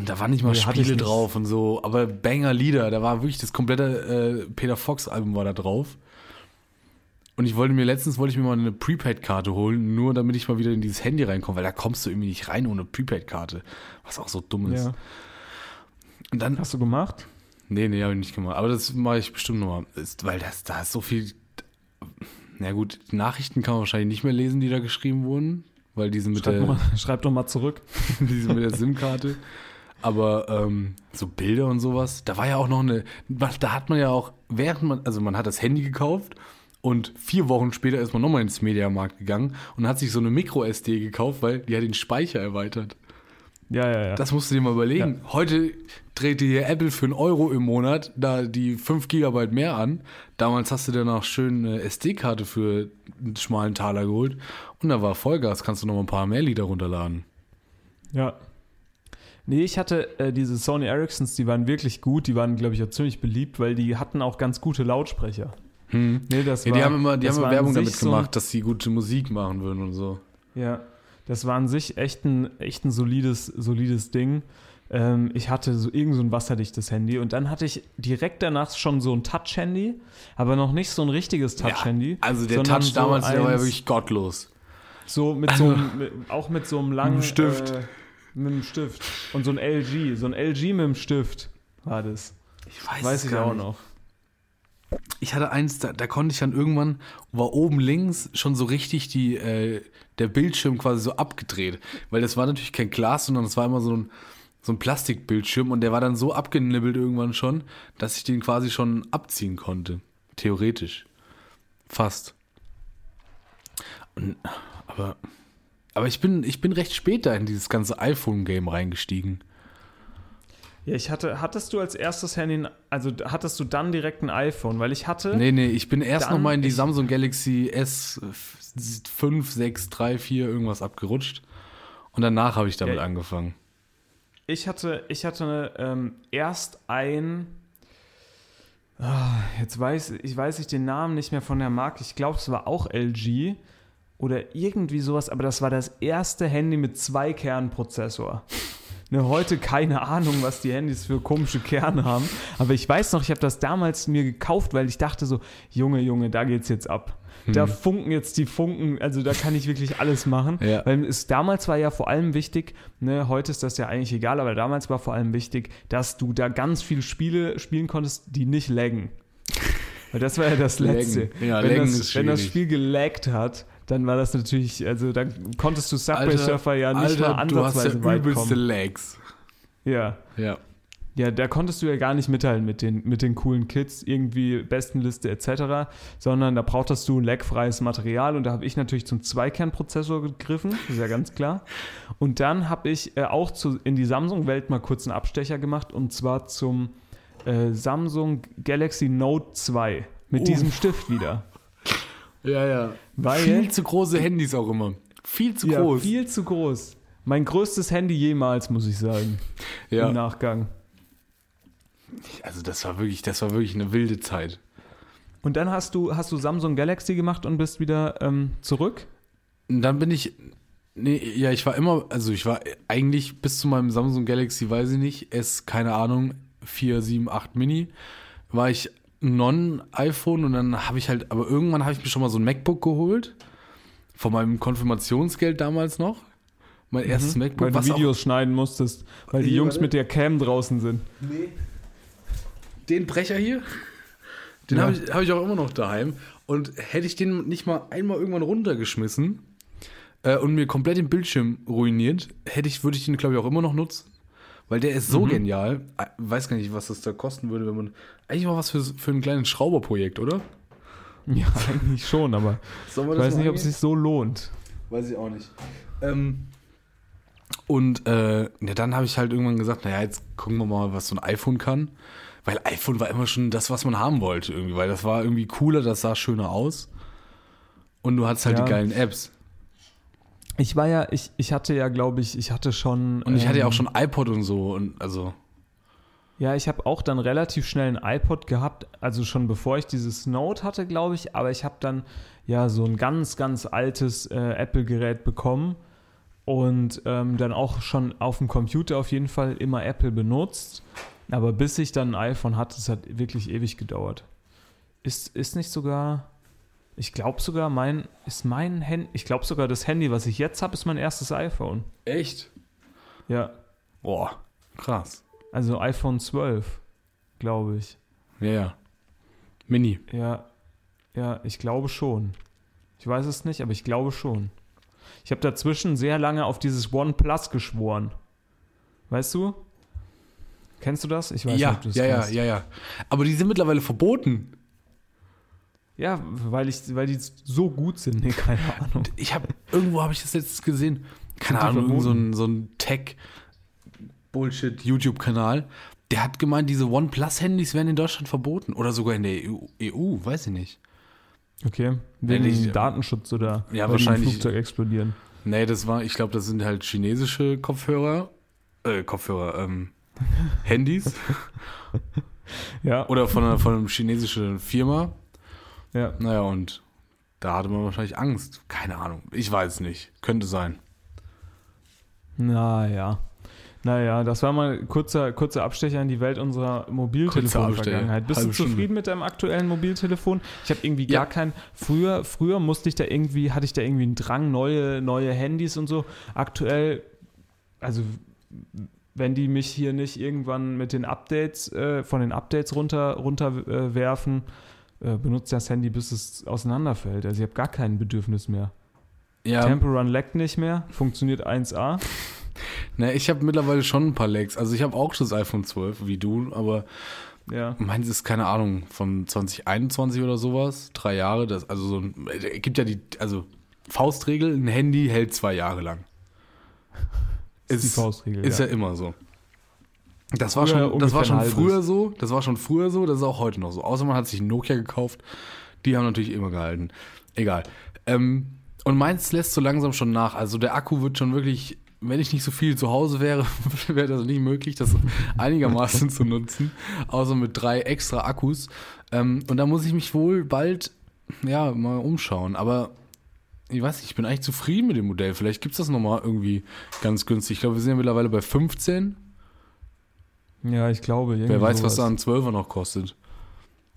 da waren nicht mal Nee, Spiele drauf und so, aber Banger Lieder, da war wirklich das komplette äh, Peter Fox Album war da drauf. Und ich wollte mir letztens wollte ich mir mal eine Prepaid-Karte holen, nur damit ich mal wieder in dieses Handy reinkomme, weil da kommst du irgendwie nicht rein ohne Prepaid-Karte, was auch so dumm ist. Ja. Und dann Hast du gemacht? Nee, nee, habe ich nicht gemacht. Aber das mache ich bestimmt nochmal. Ist, weil das, da ist so viel. Na gut, Nachrichten kann man wahrscheinlich nicht mehr lesen, die da geschrieben wurden, weil die sind mit, Schreib, der, mal, schreib doch mal zurück. die sind mit der SIM-Karte. Aber ähm, so Bilder und sowas, da war ja auch noch eine. Da hat man ja auch, während man, also man hat das Handy gekauft und vier Wochen später ist man nochmal ins Mediamarkt gegangen und hat sich so eine Micro-SD gekauft, weil die hat den Speicher erweitert. Ja, ja, ja. Das musst du dir mal überlegen. Heute dreht dir hier Apple für einen Euro im Monat da die 5 Gigabyte mehr an. Damals hast du dir noch schön eine SD-Karte für einen schmalen Taler geholt. Und da war Vollgas, kannst du noch mal ein paar mehr Lieder runterladen. Ja. Nee, ich hatte äh, diese Sony Ericssons, die waren wirklich gut, die waren, glaube ich, auch ziemlich beliebt, weil die hatten auch ganz gute Lautsprecher. Nee, das Ja, war, die haben immer, die haben immer Werbung damit so gemacht, dass sie gute Musik machen würden und so. Ja, das war an sich echt ein, echt ein solides, solides Ding. Ähm, ich hatte so irgend so ein wasserdichtes Handy und dann hatte ich direkt danach schon so ein Touch-Handy, aber noch nicht so ein richtiges Touch-Handy. also der Touch so damals, der war ja wirklich gottlos. So mit so einem, mit, auch mit so einem langen Stift. Äh, mit einem Stift. Und so ein LG, so ein LG mit dem Stift war das. Ich weiß, Weiß ich auch nicht. noch. Ich hatte eins, da, da konnte ich dann irgendwann, war oben links schon so richtig die, äh, der Bildschirm quasi so abgedreht. Weil das war natürlich kein Glas, sondern das war immer so ein, so ein Plastikbildschirm und der war dann so abgenibbelt irgendwann schon, dass ich den quasi schon abziehen konnte. Theoretisch. Fast. Aber, aber ich bin, ich bin recht spät da in dieses ganze iPhone-Game reingestiegen. Ja, ich hatte, hattest du als erstes Handy, also hattest du dann direkt ein iPhone? Weil ich hatte, Nee, nee, ich bin erst Dann- noch mal in die Samsung Galaxy S5, 6, 3, 4 irgendwas abgerutscht. Und danach habe ich damit Ja. angefangen. Ich hatte, ich hatte ähm, erst ein. Ah, jetzt weiß ich weiß ich den Namen nicht mehr von der Marke. Ich glaube, es war auch LG oder irgendwie sowas, aber das war das erste Handy mit zwei Kernprozessor. Ne, heute keine Ahnung, was die Handys für komische Kerne haben. Aber ich weiß noch, ich habe das damals mir gekauft, weil ich dachte so, Junge, Junge, da geht's jetzt ab. Da funken jetzt die Funken, also da kann ich wirklich alles machen. Ja. Weil es damals war ja vor allem wichtig, ne, heute ist das ja eigentlich egal, aber damals war vor allem wichtig, dass du da ganz viele Spiele spielen konntest, die nicht laggen. Weil das war ja das Laggen. Letzte. Ja, wenn, das, wenn das. Spiel gelaggt hat, dann war das natürlich, also dann konntest du Subway Surfer ja nicht Alter, mal du hast ansatzweise ja weit übelste kommen. Lags. Ja. Ja. Ja, da konntest du ja gar nicht mithalten mit den, mit den coolen Kids, irgendwie Bestenliste etc., sondern da brauchtest du lagfreies Material und da habe ich natürlich zum Zweikernprozessor gegriffen, ist ja ganz klar. Und dann habe ich äh, auch zu, in die Samsung-Welt mal kurz einen Abstecher gemacht und zwar zum äh, Samsung Galaxy Note 2 mit Uh. diesem Stift wieder. Ja, ja. Weil- Viel zu große Handys auch immer. viel zu Ja, groß. viel zu groß. Mein größtes Handy jemals, muss ich sagen. Im ja. Nachgang. Also das war wirklich, das war wirklich eine wilde Zeit. Und dann hast du, hast du Samsung Galaxy gemacht und bist wieder ähm, zurück? Und dann bin ich, nee, ja, ich war immer, also ich war eigentlich bis zu meinem Samsung Galaxy, weiß ich nicht, S, keine Ahnung, 4, 7, 8 Mini, war ich non-iPhone und dann habe ich halt, aber irgendwann habe ich mir schon mal so ein MacBook geholt, von meinem Konfirmationsgeld damals noch. Mein erstes MacBook, Mhm. Weil du was auch- Videos schneiden musstest, weil die Jungs warte. mit der Cam draußen sind. den Brecher hier, den Ja. habe ich, hab ich auch immer noch daheim. Und hätte ich den nicht mal einmal irgendwann runtergeschmissen äh, und mir komplett den Bildschirm ruiniert, hätte ich, würde ich den, glaube ich, auch immer noch nutzen. Weil der ist so Mhm. genial. Äh, Weiß gar nicht, was das da kosten würde, wenn man. Eigentlich mal was für, für ein kleines Schrauberprojekt, oder? Ja, eigentlich schon, aber ich weiß nicht, ob es sich so lohnt. Weiß ich auch nicht. Ähm, und äh, ja, dann habe ich halt irgendwann gesagt, naja, jetzt gucken wir mal, was so ein iPhone kann. Weil iPhone war immer schon das, was man haben wollte irgendwie, weil das war irgendwie cooler, das sah schöner aus. Und du hattest halt Ja. die geilen Apps. Ich war ja, ich, ich hatte ja, glaube ich, ich hatte schon. Und ich hatte ja auch ähm, schon iPod und so und also. Ja, ich habe auch dann relativ schnell ein iPod gehabt, also schon bevor ich dieses Note hatte, glaube ich, aber ich habe dann ja so ein ganz, ganz altes äh, Apple-Gerät bekommen und ähm, dann auch schon auf dem Computer auf jeden Fall immer Apple benutzt. Aber bis ich dann ein iPhone hatte, es hat wirklich ewig gedauert. Ist, ist nicht sogar, ich glaube sogar, mein, ist mein Handy, ich glaube sogar das Handy, was ich jetzt habe, ist mein erstes iPhone. Echt? Ja, Boah, krass. also iPhone 12, glaube ich. Ja, ja. Mini. Ja, ja, ich glaube schon. Ich weiß es nicht, aber ich glaube schon. Ich habe dazwischen sehr lange auf dieses OnePlus geschworen. Weißt du? Kennst du das? Ich weiß ja, nicht, ob du das ja, ja, kennst. ja, ja. Aber die sind mittlerweile verboten. Ja, weil, ich, weil die so gut sind. Nee, keine Ahnung. Ich habe irgendwo habe ich das letztens gesehen. Keine Ahnung, irgend so ein, so ein Tech Bullshit YouTube Kanal. Der hat gemeint, diese OnePlus Handys werden in Deutschland verboten oder sogar in der EU, EU weiß ich nicht. Okay. Wegen dem Datenschutz oder Ja, wahrscheinlich- Flugzeug explodieren. Nee, das war, ich glaube, das sind halt chinesische Kopfhörer, äh, Kopfhörer, ähm, Handys Ja, oder von einer, von einer chinesischen Firma. Ja. Naja, und da hatte man wahrscheinlich Angst. Keine Ahnung. Ich weiß es nicht. Könnte sein. Naja. Naja, das war mal kurzer, kurzer Abstecher in die Welt unserer Mobiltelefon-Vergangenheit. Bist du Halbe Stunde. zufrieden mit deinem aktuellen Mobiltelefon? Ich habe irgendwie gar Ja. kein. Früher, früher musste ich da irgendwie, hatte ich da irgendwie einen Drang, neue, neue Handys und so. Aktuell, also wenn die mich hier nicht irgendwann mit den Updates, äh, von den Updates runter, runter äh, werfen, äh, benutzt das Handy, bis es auseinanderfällt. Also ich habe gar kein Bedürfnis mehr. Ja, Temple Run leckt nicht mehr, funktioniert 1A. na, ich habe mittlerweile schon ein paar Lags. Also ich habe auch das iPhone 12, wie du, aber Ja. meins ist, keine Ahnung, von 2021 oder sowas. Drei Jahre. Das, also so ein, es gibt ja die, also Faustregel, ein Handy hält zwei Jahre lang. Ist die Faustregel. Ist ja. ja, immer so. Das war Früher schon, das war schon früher so, das war schon früher so, das ist auch heute noch so. Außer man hat sich Nokia gekauft, die haben natürlich immer gehalten. Egal. Ähm, und meins lässt so langsam schon nach. Also der Akku wird schon wirklich, wenn ich nicht so viel zu Hause wäre, wäre das nicht möglich, das einigermaßen zu nutzen. Außer mit drei extra Akkus. Ähm, und da muss ich mich wohl bald, ja, mal umschauen. Aber ich weiß nicht, ich bin eigentlich zufrieden mit dem Modell. Vielleicht gibt es das nochmal irgendwie ganz günstig. Ich glaube, wir sind ja mittlerweile bei 15. Ja, ich glaube. Wer weiß, was da sowas. ein 12er noch kostet.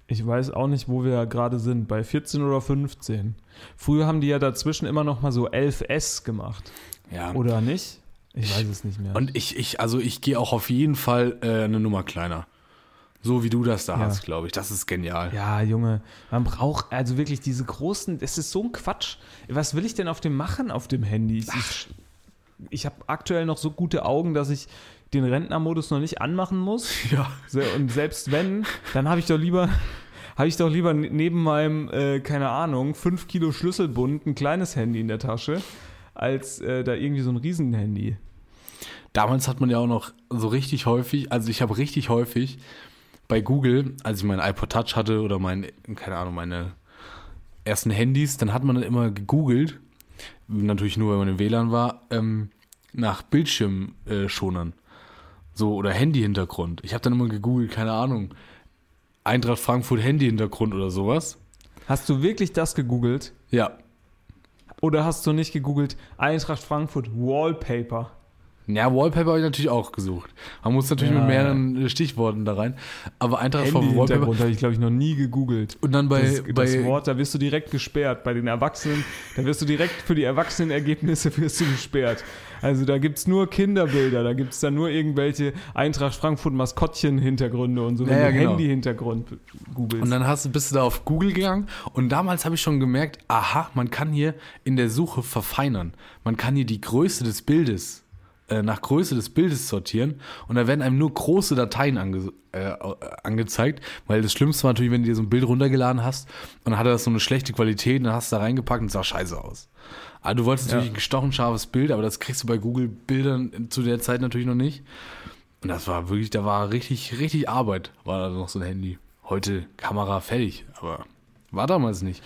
Ich weiß auch nicht, wo wir gerade sind. Bei 14 oder 15. Früher haben die ja dazwischen immer noch mal so 11S gemacht. Ja. Oder nicht? Ich weiß es nicht mehr. Und ich, ich, also ich gehe auch auf jeden Fall äh, eine Nummer kleiner. So wie du das da Ja. hast, glaube ich. Das ist genial. ja, Junge, man braucht also wirklich diese großen, das ist so ein Quatsch. Was will ich denn auf dem machen, auf dem Handy? Ich, ich habe aktuell noch so gute Augen, dass ich den Rentnermodus noch nicht anmachen muss. Ja. So, und selbst wenn, dann habe ich doch lieber, habe ich doch lieber ne- neben meinem, äh, keine Ahnung, 5 Kilo Schlüsselbund ein kleines Handy in der Tasche, als äh, da irgendwie so ein Riesenhandy. Damals hat man ja auch noch so richtig häufig, also ich habe richtig häufig bei Google, als ich meinen iPod Touch hatte oder mein, keine Ahnung, meine ersten Handys, dann hat man dann immer gegoogelt natürlich nur, wenn man im WLAN war, ähm, nach Bildschirmschonern. So, oder Handy-Hintergrund. Ich habe dann immer gegoogelt, keine Ahnung. Eintracht Frankfurt Handy-Hintergrund oder sowas. Hast du wirklich das gegoogelt? Ja. Oder hast du nicht gegoogelt Eintracht Frankfurt Wallpaper? Ja, Wallpaper habe ich natürlich auch gesucht. Man muss natürlich Ja. mit mehreren Stichworten da rein. Aber Eintracht vom Wallpaper. Habe ich, glaube ich, noch nie gegoogelt. Und dann bei, das, bei das Wort, da wirst du direkt gesperrt. Bei den Erwachsenen, da wirst du direkt für die Erwachsenenergebnisse wirst du gesperrt. Also da gibt es nur Kinderbilder, da gibt es dann nur irgendwelche Eintracht Frankfurt Maskottchen-Hintergründe und so, wenn Ja, du genau. Handy-Hintergrund googelst. Und dann hast bist du da auf Google gegangen und damals habe ich schon gemerkt, aha, man kann hier in der Suche verfeinern. Man kann hier die Größe des Bildes, äh, nach Größe des Bildes sortieren und da werden einem nur große Dateien ange, äh, angezeigt, weil das Schlimmste war natürlich, wenn du dir so ein Bild runtergeladen hast und dann hatte das so eine schlechte Qualität und dann hast du da reingepackt und es sah scheiße aus. Aber du wolltest Ja. natürlich ein gestochen scharfes Bild, aber das kriegst du bei Google Bildern zu der Zeit natürlich noch nicht. Und das war wirklich, da war richtig, richtig Arbeit, war da noch so ein Handy. Heute Kamera fertig, aber war damals nicht.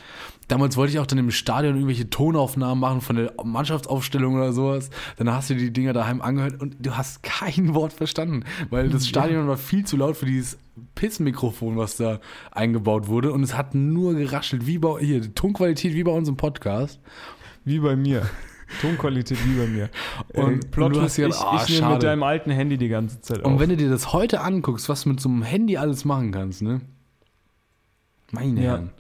Damals wollte ich auch dann im Stadion irgendwelche Tonaufnahmen machen von der Mannschaftsaufstellung oder sowas. Dann hast du die Dinger daheim angehört und du hast kein Wort verstanden, weil das Stadion war viel zu laut für dieses Pissmikrofon, was da eingebaut wurde und es hat nur geraschelt, wie bei, hier, die Tonqualität wie bei unserem Podcast. Wie bei mir. Tonqualität wie bei mir. Und- Und und Plot du hast ich, ah, ich nehme mit deinem alten Handy die ganze Zeit Und auf. wenn du dir das heute anguckst, was du mit so einem Handy alles machen kannst, ne? Meine Ja. Herren.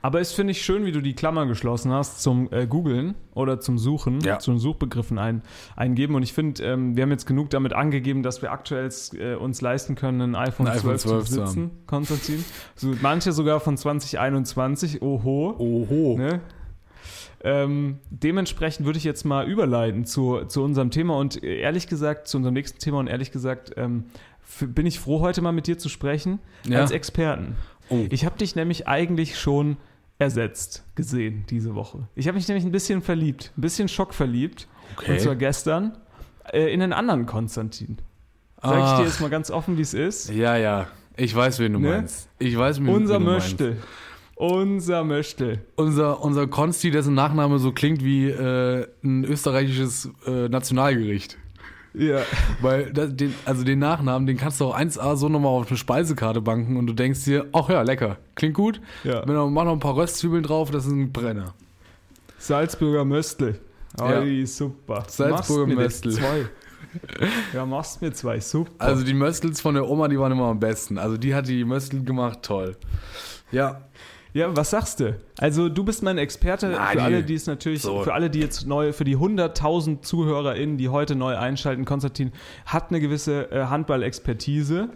Aber es finde ich schön, wie du die Klammer geschlossen hast zum äh, Googlen oder zum Suchen, Ja. zu den Suchbegriffen ein, eingeben. Und ich finde, ähm, wir haben jetzt genug damit angegeben, dass wir aktuell äh, uns leisten können, ein iPhone, Ein iPhone 12, zu 12 zu besitzen, Konstantin. So, manche sogar von 2021, oho. Oho. Ne? Ähm, dementsprechend würde ich jetzt mal überleiten zu, zu unserem Thema und ehrlich gesagt, zu unserem nächsten Thema und ehrlich gesagt, ähm, bin ich froh, heute mal mit dir zu sprechen, Ja. als Experten. Oh. Ich habe dich nämlich eigentlich schon ersetzt gesehen diese Woche. Ich habe mich nämlich ein bisschen verliebt, ein bisschen schockverliebt. Okay. Und zwar gestern äh, in einen anderen Konstantin. Sag ich dir jetzt mal ganz offen, wie es ist. Ja, ja. Ich weiß, wen du Ne? meinst. Ich weiß, wen, Unser wen du meinst. Möchtel. Unser Möchtel. Unser, unser Konsti, dessen Nachname so klingt wie äh, ein österreichisches äh, Nationalgericht. Ja. Weil das, den, also den Nachnamen, den kannst du auch 1A so nochmal auf eine Speisekarte banken und du denkst dir, ach ja, lecker, klingt gut. Ja. Wenn du mach noch ein paar Röstzwiebeln drauf, das ist ein Brenner. Salzburger Möstel. Ja. Oi, super. Salzburger Möstel. Zwei. Ja, machst mir zwei. Super. Also die Möstels von der Oma, die waren immer am besten. Also die hat die Möstel gemacht, toll. Ja, ja, was sagst du? Also du bist mein Experte Na, für alle, die es natürlich, so. für alle, die jetzt neu, für die 100.000 ZuhörerInnen, die heute neu einschalten, Konstantin hat eine gewisse äh, Handball-Expertise.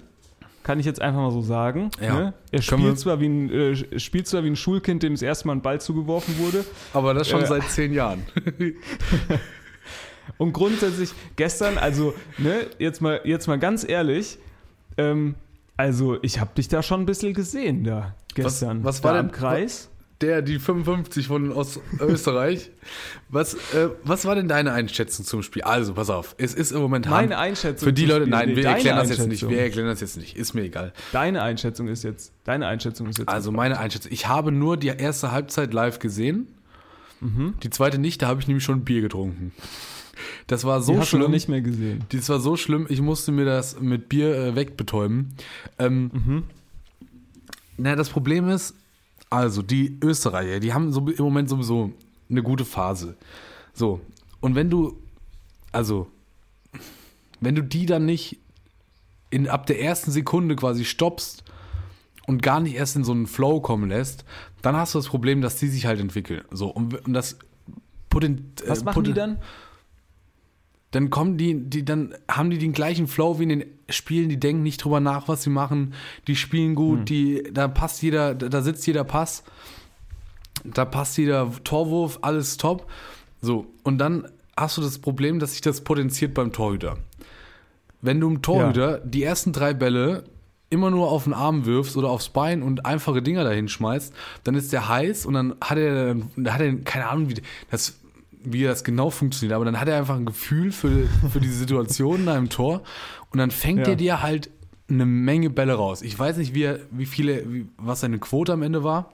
Kann ich jetzt einfach mal so sagen. Ja. Ne? Er spielt zwar, wie ein, äh, spielt zwar wie ein Schulkind, dem das erste Mal ein Ball zugeworfen wurde. aber das schon Äh. seit zehn Jahren. Und grundsätzlich gestern, also, ne, jetzt mal, jetzt mal ganz ehrlich, ähm, also ich habe dich da schon ein bisschen gesehen da gestern. was war da denn- im Kreis? Der, die 55 von aus Österreich. Was, äh, was war denn deine Einschätzung zum Spiel? Also, pass auf, es ist im Moment Meine Einschätzung. Für die Leute, Spiel. nein, Nee, wir erklären das jetzt nicht. Wir erklären das jetzt nicht. Ist mir egal. Deine Einschätzung ist jetzt. Deine Einschätzung ist jetzt. Also meine Einschätzung. Ich habe nur die erste Halbzeit live gesehen. Mhm. Die zweite nicht, da habe ich nämlich schon Bier getrunken. Das war so Die hast du noch schlimm. nicht mehr gesehen. Das war so schlimm, ich musste mir das mit Bier äh, wegbetäuben. Ähm, Mhm. Na, das Problem ist, also die Österreicher, die haben so im Moment sowieso eine gute Phase. So, und wenn du, also, wenn du die dann nicht in, ab der ersten Sekunde quasi stoppst und gar nicht erst in so einen Flow kommen lässt, dann hast du das Problem, dass die sich halt entwickeln. So, und, und das Potent, Was äh, machen die Poten- dann? Dann kommen die, die, dann haben die den gleichen Flow wie in den Spielen, die denken nicht drüber nach, was sie machen, die spielen gut, Hm. die, da passt jeder, da, sitzt jeder Pass, da passt jeder Torwurf, alles top. So, und dann hast du das Problem, dass sich das potenziert beim Torhüter. Wenn du im Torhüter die ersten drei Bälle immer nur auf den Arm wirfst oder aufs Bein und einfache Dinger dahin schmeißt, dann ist der heiß und dann hat er, dann hat er keine Ahnung, wie das, wie das genau funktioniert, aber dann hat er einfach ein Gefühl für, für diese Situation da im Tor und dann fängt Ja. er dir halt eine Menge Bälle raus. Ich weiß nicht, wie, er, wie viele, wie, was seine Quote am Ende war.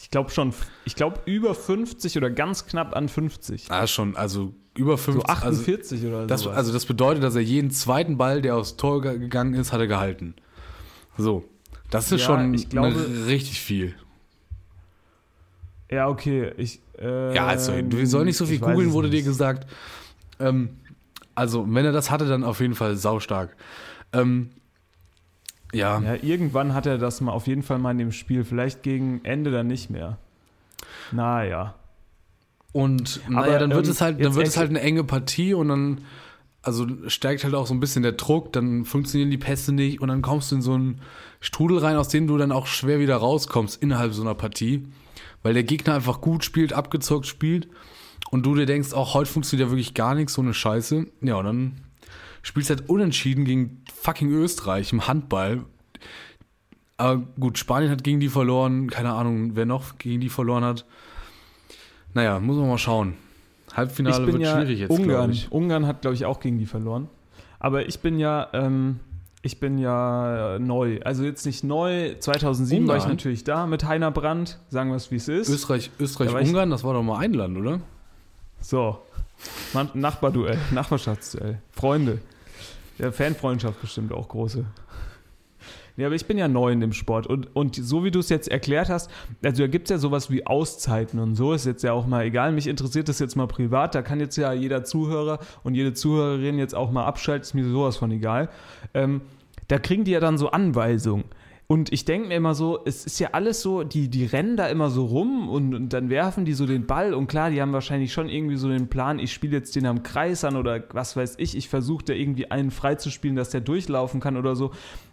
Ich glaube schon, ich glaube über 50 oder ganz knapp an 50. Ah, schon, also über 50. So 48 also, oder das, sowas. Also das bedeutet, dass er jeden zweiten Ball, der aufs Tor ge- gegangen ist, hat er gehalten. So. Das ist Ja, schon ich glaube- richtig viel. Ja, okay. Ich, äh, Ja, also, wir sollen nicht so viel googeln, wurde dir gesagt. Ähm, also, wenn er das hatte, dann auf jeden Fall saustark. Ähm, ja, Ja, irgendwann hat er das mal auf jeden Fall mal in dem Spiel. Vielleicht gegen Ende dann nicht mehr. Naja. und Aber, naja, dann wird ähm, es halt, dann wird es halt eine enge Partie und dann, also steigt halt auch so ein bisschen der Druck, dann funktionieren die Pässe nicht und dann kommst du in so einen Strudel rein, aus dem du dann auch schwer wieder rauskommst innerhalb so einer Partie, weil der Gegner einfach gut spielt, abgezockt spielt und du dir denkst, auch heute funktioniert ja wirklich gar nichts, so eine Scheiße. Ja, und dann spielst halt unentschieden gegen fucking Österreich im Handball. Aber gut, Spanien hat gegen die verloren, keine Ahnung, wer noch gegen die verloren hat. Naja, muss man mal schauen. Halbfinale wird ja schwierig jetzt, Ungarn. Ungarn hat, glaube ich, auch gegen die verloren. Aber ich bin ja, ähm, ich bin ja äh, neu. Also jetzt nicht neu. 2007 war ich Ungarn? natürlich da mit Heiner Brandt. Sagen wir es, wie es ist. Österreich, Österreich, Da ich- Ungarn, das war doch mal ein Land, oder? So. Nachbarduell, Nachbarschaftsduell. Freunde. Ja, Fanfreundschaft bestimmt auch große. Ja, aber ich bin ja neu in dem Sport. Und, und so wie du es jetzt erklärt hast, also da gibt es ja sowas wie Auszeiten und so, ist jetzt ja auch mal egal. Mich interessiert das jetzt mal privat. Da kann jetzt ja jeder Zuhörer und jede Zuhörerin jetzt auch mal abschalten, ist mir sowas von egal. Ähm, da kriegen die ja dann so Anweisungen. Und ich denke mir immer so, es ist ja alles so, die, die rennen da immer so rum und, und dann werfen die so den Ball und klar, die haben wahrscheinlich schon irgendwie so den Plan, ich spiele jetzt den am Kreis an oder was weiß ich, ich versuche da irgendwie einen freizuspielen, dass der durchlaufen kann oder so.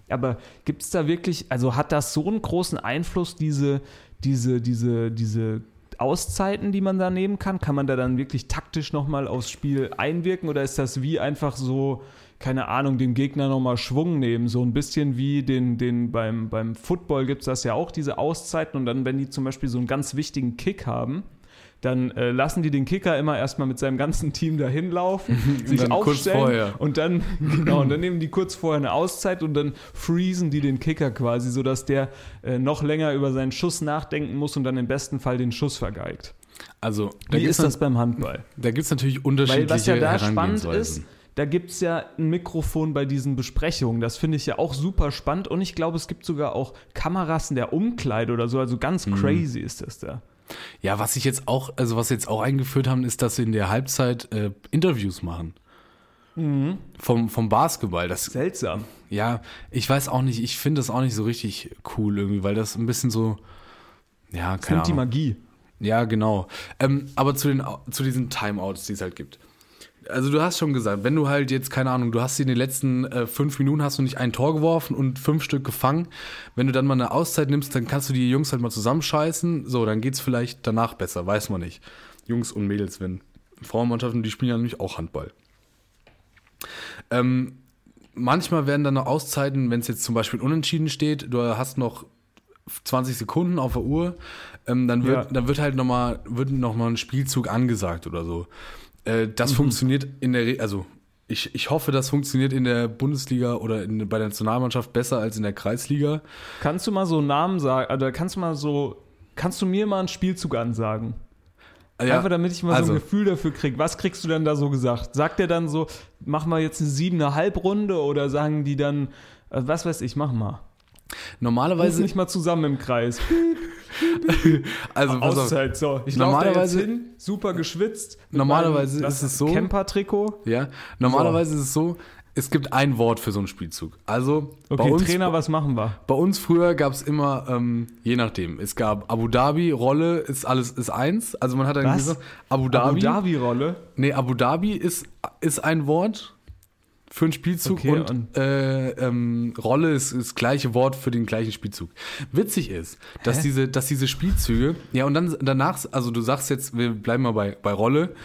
Aber gibt es da wirklich, also hat das so einen großen Einfluss, diese, diese, diese, diese Auszeiten, die man da nehmen kann? Kann man da dann wirklich taktisch nochmal aufs Spiel einwirken oder ist das wie einfach so, keine Ahnung, dem Gegner nochmal Schwung nehmen? So ein bisschen wie den, den beim, beim Football gibt es das ja auch, diese Auszeiten und dann, wenn die zum Beispiel so einen ganz wichtigen Kick haben, dann äh, lassen die den Kicker immer erstmal mit seinem ganzen Team dahin laufen, sich aufstellen vorher. und dann genau und dann nehmen die kurz vorher eine Auszeit und dann freezen die den Kicker quasi, sodass der äh, noch länger über seinen Schuss nachdenken muss und dann im besten Fall den Schuss vergeigt. Also, Wie gibt ist das beim Handball? da gibt's natürlich Weil unterschiedliche was ja da spannend ist. Da gibt es ja ein Mikrofon bei diesen Besprechungen. Das finde ich ja auch super spannend. Und ich glaube, es gibt sogar auch Kameras in der Umkleide oder so. Also ganz Mhm. crazy ist das da. Ja, was ich jetzt auch, also was sie jetzt auch eingeführt haben, ist, dass sie in der Halbzeit äh, Interviews machen. Mhm. Vom, vom Basketball. Das, Seltsam. ja, ich weiß auch nicht, ich finde das auch nicht so richtig cool irgendwie, weil das ein bisschen so, ja, Das keine die Ahnung. Magie. Ja, genau. Ähm, aber zu, den, zu diesen Timeouts, die es halt gibt. Also du hast schon gesagt, wenn du halt jetzt, keine Ahnung, du hast in den letzten äh, fünf Minuten hast du nicht ein Tor geworfen und fünf Stück gefangen. Wenn du dann mal eine Auszeit nimmst, dann kannst du die Jungs halt mal zusammenscheißen. So, dann geht's vielleicht danach besser, weiß man nicht. Jungs und Mädels, wenn Frauenmannschaften, die spielen ja nämlich auch Handball. Ähm, manchmal werden dann noch Auszeiten, wenn es jetzt zum Beispiel unentschieden steht, du hast noch 20 Sekunden auf der Uhr, ähm, dann, wird, Ja. dann wird halt nochmal wird noch mal ein Spielzug angesagt oder so. Äh, das Mhm. funktioniert in der, Re also ich, ich hoffe, das funktioniert in der Bundesliga oder in, bei der Nationalmannschaft besser als in der Kreisliga. Kannst du mal so einen Namen sagen, oder kannst du mal so, kannst du mir mal einen Spielzug ansagen? Ja, Einfach damit ich mal also, so ein Gefühl dafür kriege. Was kriegst du denn da so gesagt? Sagt der dann so, mach mal jetzt eine siebeneinhalb Runde oder sagen die dann, äh, was weiß ich, mach mal. Ruf Normalerweise, nicht mal zusammen im Kreis. also Auszeit, so. Ich Normalerweise- hin, super geschwitzt. Normalerweise meinem, ist es so- Camper-Trikot. ja, normalerweise ist es so, es gibt ein Wort für so einen Spielzug. Also Okay, bei uns, Trainer, was machen wir? Bei uns früher gab es immer, ähm, je nachdem, es gab Abu Dhabi, Rolle ist alles ist eins. Also man hat dann Was? gesagt, Abu Dhabi. Abu Dhabi-Rolle. Nee, Abu Dhabi ist, ist ein Wort für einen Spielzug Okay, und, und- äh, ähm, Rolle ist ist das gleiche Wort für den gleichen Spielzug. Witzig ist, dass diese, dass diese Spielzüge, ja und dann danach, also du sagst jetzt, wir bleiben mal bei, bei Rolle,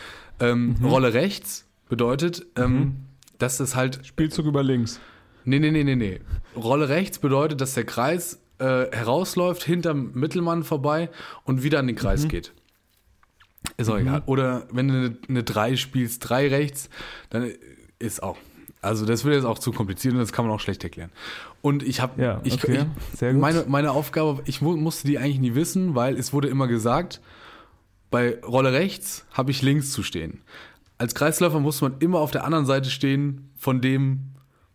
ähm, Mhm. Rolle rechts bedeutet, ähm, dass es halt Spielzug über links. Nee, nee, nee, nee, nee. Rolle rechts bedeutet, dass der Kreis äh, herausläuft, hinterm Mittelmann vorbei und wieder an den Kreis geht. Ist auch egal. Oder wenn du eine, eine 3 spielst, 3 rechts, dann ist auch. Also das wird jetzt auch zu kompliziert und das kann man auch schlecht erklären. Und ich habe, Ja, ich, okay, ich, sehr gut. Meine, meine Aufgabe, ich mu- musste die eigentlich nie wissen, weil es wurde immer gesagt, bei Rolle rechts habe ich links zu stehen. Als Kreisläufer muss man immer auf der anderen Seite stehen von dem,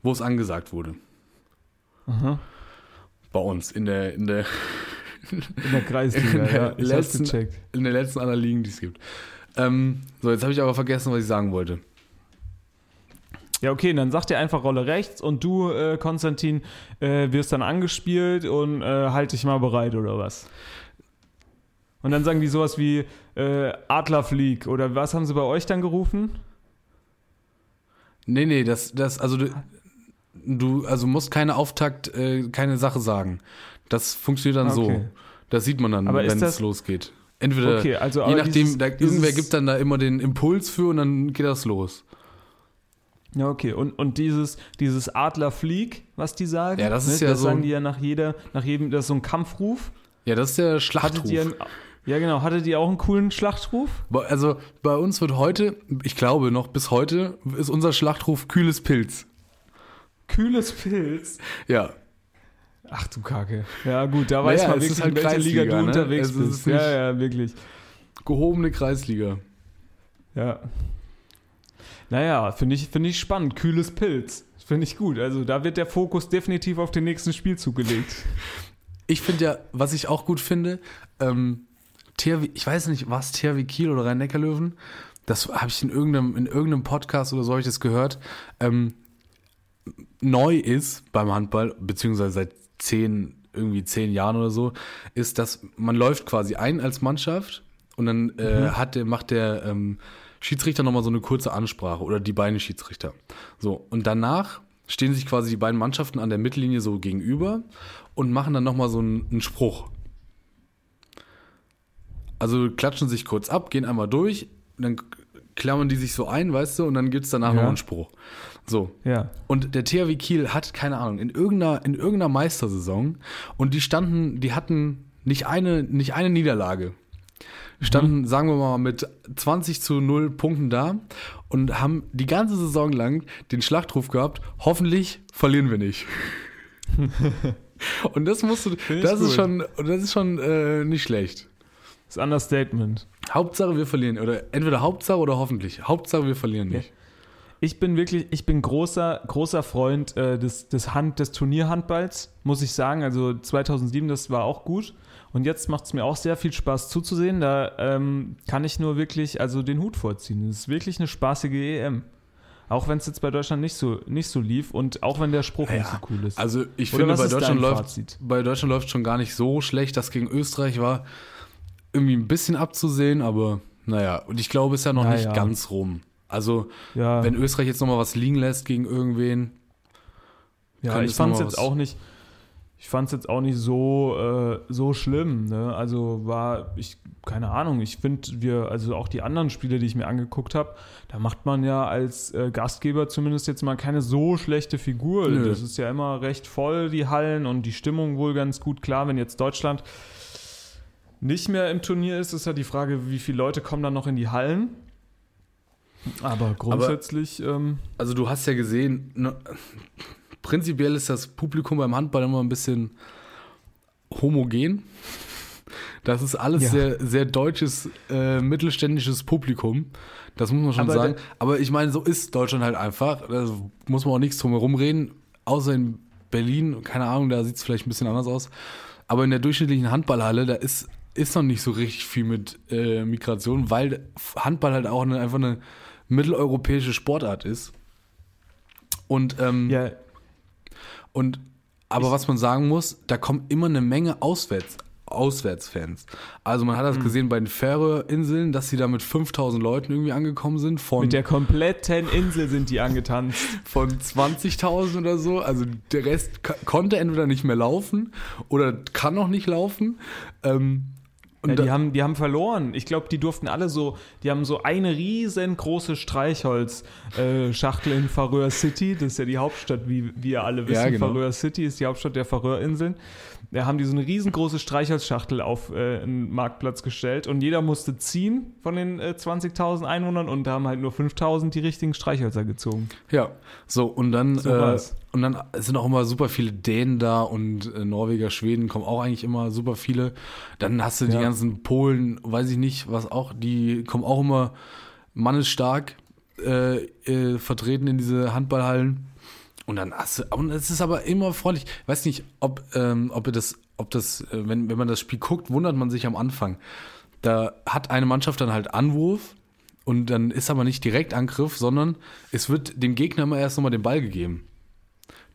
wo es angesagt wurde. Aha. Bei uns in der, in der, In der Kreisliga, in der, ja. Ich letzten, in der letzten aller Ligen, die es gibt. Ähm, so, jetzt habe ich aber vergessen, was ich sagen wollte. Ja, okay, dann sagt er einfach Rolle rechts und du, äh, Konstantin, äh, wirst dann angespielt und äh, halt dich mal bereit oder was? Und dann sagen die sowas wie äh, Adlerflieg oder was haben sie bei euch dann gerufen? Nee, nee, das, das, also du, du also musst keine Auftakt, äh, keine Sache sagen. Das funktioniert dann so. Okay. Das sieht man dann, wenn es losgeht. Entweder, Okay, also je nachdem, dieses- da, irgendwer gibt dann da immer den Impuls für und dann geht das los. Ja, okay. Und, und dieses, dieses Adlerflieg, was die sagen, Ja, das ist ja das so- sagen die ja nach jeder, nach jedem, das ist so ein Kampfruf. Ja, das ist der Schlachtruf. einen- ja genau, hattet ihr auch einen coolen Schlachtruf? Also bei uns wird heute, ich glaube noch bis heute, ist unser Schlachtruf kühles Pilz. Kühles Pilz. Ja, Ach du Kacke. Ja gut, da weiß Naja, man wirklich, halt in welcher Liga du ne? unterwegs ist bist. Ja, ja, wirklich. gehobene Kreisliga. Ja. Naja, finde ich, finde ich spannend. Kühles Pilz. Finde ich gut. Also da wird der Fokus definitiv auf den nächsten Spielzug gelegt. Ich finde ja, was ich auch gut finde, ähm, THW, ich weiß nicht, was THW Kiel oder Rhein-Neckar-Löwen, das habe ich in irgendeinem, in irgendeinem Podcast oder so habe ich das gehört, ähm, neu ist beim Handball, beziehungsweise seit zehn, irgendwie zehn Jahren oder so, ist, dass man läuft quasi ein als Mannschaft und dann äh, hat der, macht der ähm, Schiedsrichter nochmal so eine kurze Ansprache oder die beiden Schiedsrichter. So, und danach stehen sich quasi die beiden Mannschaften an der Mittellinie so gegenüber und machen dann nochmal so einen, einen Spruch. Also klatschen sich kurz ab, gehen einmal durch, dann klammern die sich so ein, weißt du, und dann gibt es danach Ja. noch einen Spruch. So. Ja. Und der THW Kiel hat, keine Ahnung, in irgendeiner, in irgendeiner Meistersaison und die standen, die hatten nicht eine, nicht eine Niederlage. Standen, sagen wir mal, mit 20 zu 0 Punkten da und haben die ganze Saison lang den Schlachtruf gehabt, hoffentlich verlieren wir nicht. und das musst du, das ist gut. schon, das ist schon äh, nicht schlecht. Das Understatement. Hauptsache wir verlieren. Oder entweder Hauptsache oder hoffentlich. Hauptsache wir verlieren nicht. Ich bin wirklich, ich bin großer, großer Freund äh, des, des, Hand, des Turnierhandballs, muss ich sagen. Also 2007, das war auch gut. Und jetzt macht es mir auch sehr viel Spaß zuzusehen. Da ähm, kann ich nur wirklich also den Hut vorziehen. Es ist wirklich eine spaßige EM. Auch wenn es jetzt bei Deutschland nicht so, nicht so lief und auch wenn der Spruch nicht so cool ist. Also ich Oder finde, bei Deutschland, läuft, bei Deutschland läuft schon gar nicht so schlecht. Das gegen Österreich war irgendwie ein bisschen abzusehen, aber naja. Und ich glaube, es ist ja noch Naja. nicht ganz rum. Also, ja, wenn Österreich jetzt nochmal was liegen lässt gegen irgendwen, ja ich fand es jetzt auch nicht. Ich fand es jetzt auch nicht so, äh, so schlimm. Ne? Also war, ich, keine Ahnung, ich finde, wir, also auch die anderen Spiele, die ich mir angeguckt habe, da macht man ja als äh, Gastgeber zumindest jetzt mal keine so schlechte Figur. Nö. Das ist ja immer recht voll, die Hallen und die Stimmung wohl ganz gut. Klar, wenn jetzt Deutschland nicht mehr im Turnier ist, ist ja die Frage, wie viele Leute kommen dann noch in die Hallen. Aber grundsätzlich, ähm, also du hast ja gesehen, ne, prinzipiell ist das Publikum beim Handball immer ein bisschen homogen. Das ist alles Ja. sehr, sehr deutsches, äh, mittelständisches Publikum. Das muss man schon Aber sagen. Aber ich meine, so ist Deutschland halt einfach. Da muss man auch nichts drum herum reden. Außer in Berlin, keine Ahnung, da sieht es vielleicht ein bisschen anders aus. Aber in der durchschnittlichen Handballhalle, da ist, ist noch nicht so richtig viel mit äh, Migration, weil Handball halt auch eine, einfach eine mitteleuropäische Sportart ist. Und, ähm, ja, und aber was man sagen muss, da kommen immer eine Menge Auswärts, Auswärtsfans. Also man hat Mhm. das gesehen bei den Färöerinseln, dass sie da mit 5000 Leuten irgendwie angekommen sind von, mit der kompletten Insel sind die angetanzt. von 20.000 oder so. Also der Rest konnte entweder nicht mehr laufen oder kann noch nicht laufen. Ähm, ja, die, haben, die haben verloren. Ich glaube, die durften alle so, die haben so eine riesengroße Streichholz-Schachtel äh, in Färöer City. Das ist ja die Hauptstadt, wie wir alle wissen. Ja, genau. Färöer City ist die Hauptstadt der Färöerinseln. Da haben die so eine riesengroße Streichholzschachtel auf äh, einen Marktplatz gestellt und jeder musste ziehen von den äh, 20.000 Einwohnern und da haben halt nur 5.000 die richtigen Streichhölzer gezogen. Ja, so und dann So äh, und dann sind auch immer super viele Dänen da und äh, Norweger, Schweden kommen auch eigentlich immer super viele. Dann hast du die Ja. ganzen Polen, weiß ich nicht, was auch, die kommen auch immer mannesstark äh, äh, vertreten in diese Handballhallen. Und dann hast du, und es ist aber immer freundlich. Ich weiß nicht, ob, ähm, ob ihr das, ob das, äh, wenn, wenn man das Spiel guckt, wundert man sich am Anfang. Da hat eine Mannschaft dann halt Anwurf und dann ist aber nicht direkt Angriff, sondern es wird dem Gegner immer erst nochmal den Ball gegeben.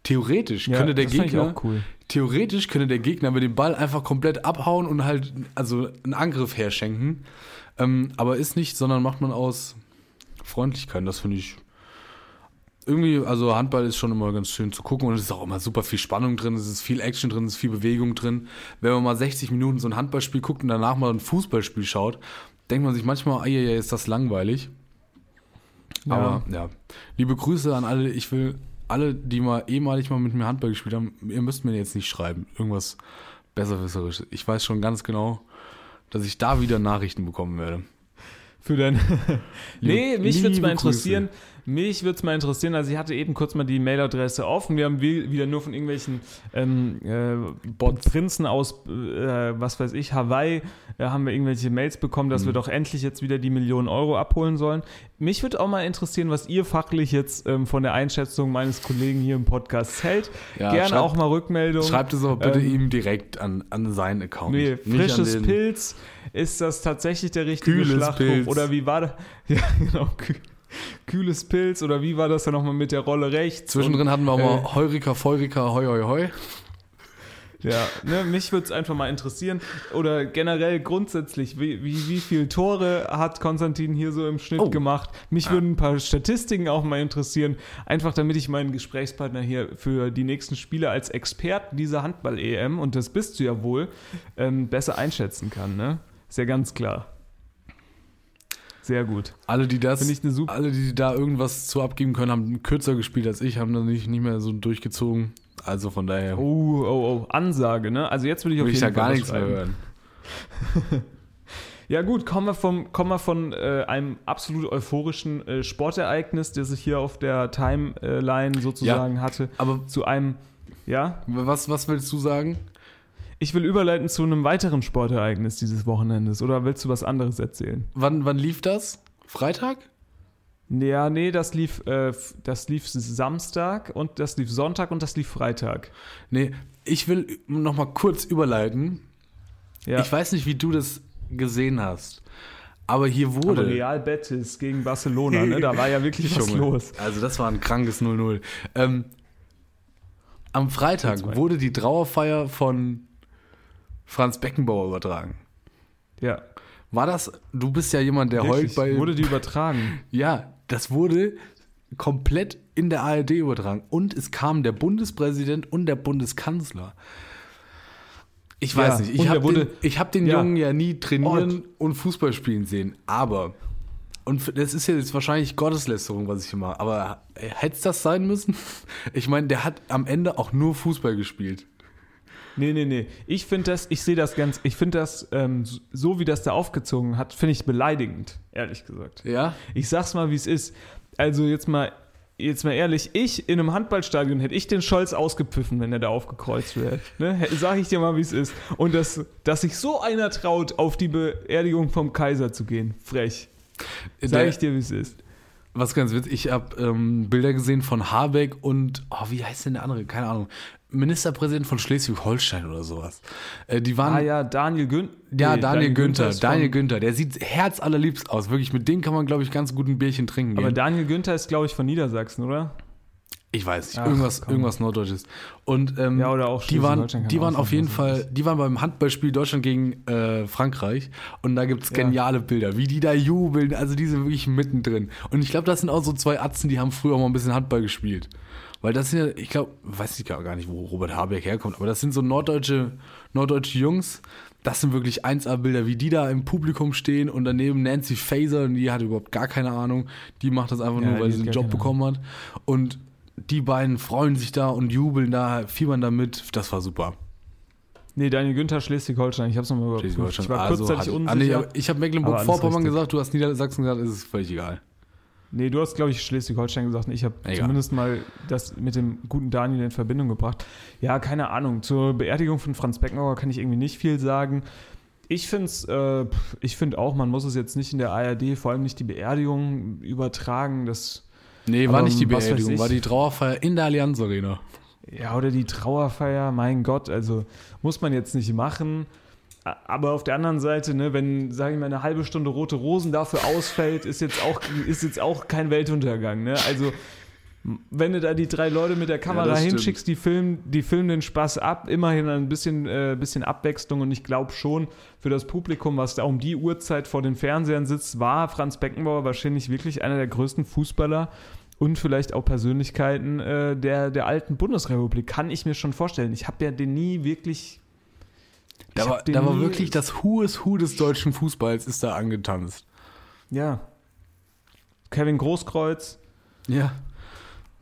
Theoretisch Ja, könnte der Gegner, cool. theoretisch könnte der Gegner mit dem Ball einfach komplett abhauen und halt also einen Angriff herschenken. Ähm, aber ist nicht, sondern macht man aus Freundlichkeit. Das finde ich irgendwie, also Handball ist schon immer ganz schön zu gucken und es ist auch immer super viel Spannung drin, es ist viel Action drin, es ist viel Bewegung drin. Wenn man mal 60 Minuten so ein Handballspiel guckt und danach mal ein Fußballspiel schaut, denkt man sich manchmal, ja, ist das langweilig. Ja. Aber ja, liebe Grüße an alle. Ich will alle, die mal ehemalig mal mit mir Handball gespielt haben, ihr müsst mir jetzt nicht schreiben. Irgendwas Besserwisserisches. Ich weiß schon ganz genau, dass ich da wieder Nachrichten bekommen werde. Für dein. nee, mich würde es mal interessieren. Mich würde es mal interessieren. Also, ich hatte eben kurz mal die Mailadresse offen. Wir haben wie- wieder nur von irgendwelchen ähm, äh, Prinzen aus, äh, was weiß ich, Hawaii, äh, haben wir irgendwelche Mails bekommen, dass Mhm. wir doch endlich jetzt wieder die Millionen Euro abholen sollen. Mich würde auch mal interessieren, was ihr fachlich jetzt ähm, von der Einschätzung meines Kollegen hier im Podcast hält. Ja, Gerne schreibt- auch mal Rückmeldung. Schreibt es aber bitte Ähm, ihm direkt an, an seinen Account. Nee, frisches Pilz, ist das tatsächlich der richtige Kühles Schlachtruf? Pilz. Oder wie war das? Ja, genau. Kü kühles Pilz oder wie war das dann nochmal mit der Rolle rechts? Zwischendrin hatten wir auch mal äh, Heurika, Feurika, hoi, hoi, hoi. Ja, ne, mich würde es einfach mal interessieren. Oder generell grundsätzlich, wie, wie, wie viele Tore hat Konstantin hier so im Schnitt Oh. gemacht? Mich würden ein paar Statistiken auch mal interessieren. Einfach damit ich meinen Gesprächspartner hier für die nächsten Spiele als Experten dieser Handball-EM, und das bist du ja wohl, ähm, besser einschätzen kann. Ne? Ist ja ganz klar. Sehr gut. Alle, die das, Finde ich eine super- alle, die da irgendwas zu abgeben können, haben kürzer gespielt als ich, haben dann nicht, nicht mehr so durchgezogen. Also von daher Oh, oh, oh, Ansage, ne? Also jetzt will ich auf will ich jeden da Fall gar nichts mehr hören. Ja gut, kommen wir, vom, kommen wir von äh, einem absolut euphorischen äh, Sportereignis, das ich hier auf der Timeline sozusagen hatte, Aber zu einem, ja, was, was willst du sagen? Ich will überleiten zu einem weiteren Sportereignis dieses Wochenendes. Oder willst du was anderes erzählen? Wann, wann lief das? Freitag? Ja, nee, das lief, äh, das lief Samstag und das lief Sonntag und das lief Freitag. Nee, ich will noch mal kurz überleiten. Ja. Ich weiß nicht, wie du das gesehen hast. Aber hier aber wurde. Real Betis gegen Barcelona, ne? Da war ja wirklich was Junge, los. Also, das war ein krankes 0-0. Ähm, am Freitag 0-2. wurde die Trauerfeier von Franz Beckenbauer übertragen. Ja. War das, du bist ja jemand, der Wirklich, heult bei. wurde die übertragen. ja, das wurde komplett in der ARD übertragen. Und es kam der Bundespräsident und der Bundeskanzler. Ich weiß Ja, nicht, und ich habe den, ich hab den ja. Jungen ja nie trainieren und Fußball spielen sehen. Aber, und das ist ja jetzt wahrscheinlich Gotteslästerung, was ich hier mache, aber hätte es das sein müssen? Ich meine, der hat am Ende auch nur Fußball gespielt. Nee, nee, nee. Ich finde das, ich sehe das ganz, ich finde das, ähm, so wie das da aufgezogen hat, finde ich beleidigend, ehrlich gesagt. Ja? Ich sag's mal, wie es ist. Also jetzt mal, jetzt mal ehrlich, ich in einem Handballstadion hätte ich den Scholz ausgepfiffen, wenn er da aufgekreuzt wäre. Ne? Sag ich dir mal, wie es ist. Und dass, dass sich so einer traut, auf die Beerdigung vom Kaiser zu gehen. Frech. Sag Der- ich dir, wie es ist. Was ganz witzig, ich habe ähm, Bilder gesehen von Habeck und, oh, wie heißt denn der andere? Keine Ahnung. Ministerpräsident von Schleswig-Holstein oder sowas. Äh, die waren, Ah ja, Daniel Günther. ja, Daniel, Günther, ist Daniel Günther, der sieht herzallerliebst aus. Wirklich, mit dem kann man, glaube ich, ganz gut ein Bierchen trinken Aber gehen. Daniel Günther ist, glaube ich, von Niedersachsen, oder? ich weiß nicht, Ach, irgendwas, komm. irgendwas Norddeutsches. Und ähm, Ja, oder auch die waren, die waren auf jeden Fall, es die waren beim Handballspiel Deutschland gegen äh, Frankreich und da gibt's Ja. geniale Bilder, wie die da jubeln, also die sind wirklich mittendrin. Und ich glaube, das sind auch so zwei Atzen, die haben früher auch mal ein bisschen Handball gespielt. Weil das sind ja, ich glaube, weiß ich gar nicht, wo Robert Habeck herkommt, aber das sind so norddeutsche, norddeutsche Jungs, das sind wirklich 1A-Bilder, wie die da im Publikum stehen und daneben Nancy Faser, und die hat überhaupt gar keine Ahnung. Die macht das einfach Ja, nur, weil sie den Job bekommen hat. Und die beiden freuen sich da und jubeln da, fiebern da mit. Das war super. Nee, Daniel Günther, Schleswig-Holstein, ich hab's nochmal überprüft. Ich war Also kurzzeitig unsicher. Ah, nee, ich habe Mecklenburg-Vorpommern gesagt, du hast Niedersachsen gesagt, ist es völlig egal. Nee, du hast, glaube ich, Schleswig-Holstein gesagt. Ich habe zumindest mal das mit dem guten Daniel in Verbindung gebracht. Ja, keine Ahnung. Zur Beerdigung von Franz Beckenbauer kann ich irgendwie nicht viel sagen. Ich finde es, äh, ich finde auch, man muss es jetzt nicht in der ARD, vor allem nicht die Beerdigung übertragen. Das, Nee, war Aber nicht die Beerdigung, war die Trauerfeier in der Allianz Arena. ja, oder die Trauerfeier, mein Gott, also muss man jetzt nicht machen. Aber auf der anderen Seite, ne, wenn, sage ich mal, eine halbe Stunde rote Rosen dafür ausfällt, ist jetzt auch, ist jetzt auch kein Weltuntergang. Ne? Also, wenn du da die drei Leute mit der Kamera stimmt. hinschickst, die filmen, die filmen den Spaß ab, immerhin ein bisschen, äh, bisschen Abwechslung und ich glaube schon, für das Publikum, was da um die Uhrzeit vor den Fernsehern sitzt, war Franz Beckenbauer wahrscheinlich wirklich einer der größten Fußballer und vielleicht auch Persönlichkeiten äh, der, der alten Bundesrepublik. Kann ich mir schon vorstellen. Ich habe ja den nie wirklich. Da war, da war wirklich das Who is Who des deutschen Fußballs ist da angetanzt. Ja. Kevin Großkreuz. Ja.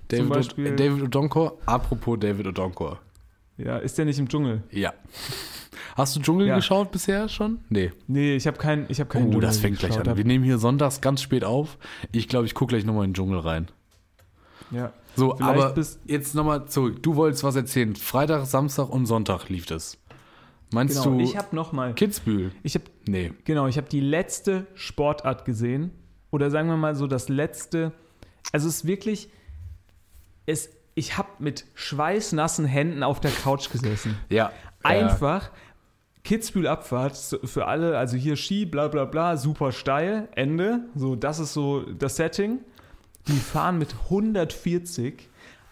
David, Beispiel- David Odonkor, apropos David Odonkor. Ja, ist der nicht im Dschungel? Ja. Hast du Dschungel Ja. geschaut bisher schon? Nee. Nee, ich habe kein, ich hab keinen Oh, Dschungel das fängt gleich an. hab- Wir nehmen hier sonntags ganz spät auf. Ich glaube, ich gucke gleich nochmal in den Dschungel rein. Ja. So, Vielleicht aber bis- jetzt nochmal zurück. Du wolltest was erzählen. Freitag, Samstag und Sonntag lief das. Meinst Genau, du ich habe noch mal, Kitzbühel? ich habe Nee. Genau, ich habe die letzte Sportart gesehen. Oder sagen wir mal so, das letzte. Also es ist wirklich. Es, ich habe mit schweißnassen Händen auf der Couch gesessen. Ja. Einfach. Kitzbühel-Abfahrt so für alle, also hier Ski, bla bla bla, super steil, Ende. So, das ist so das Setting. Die fahren mit 140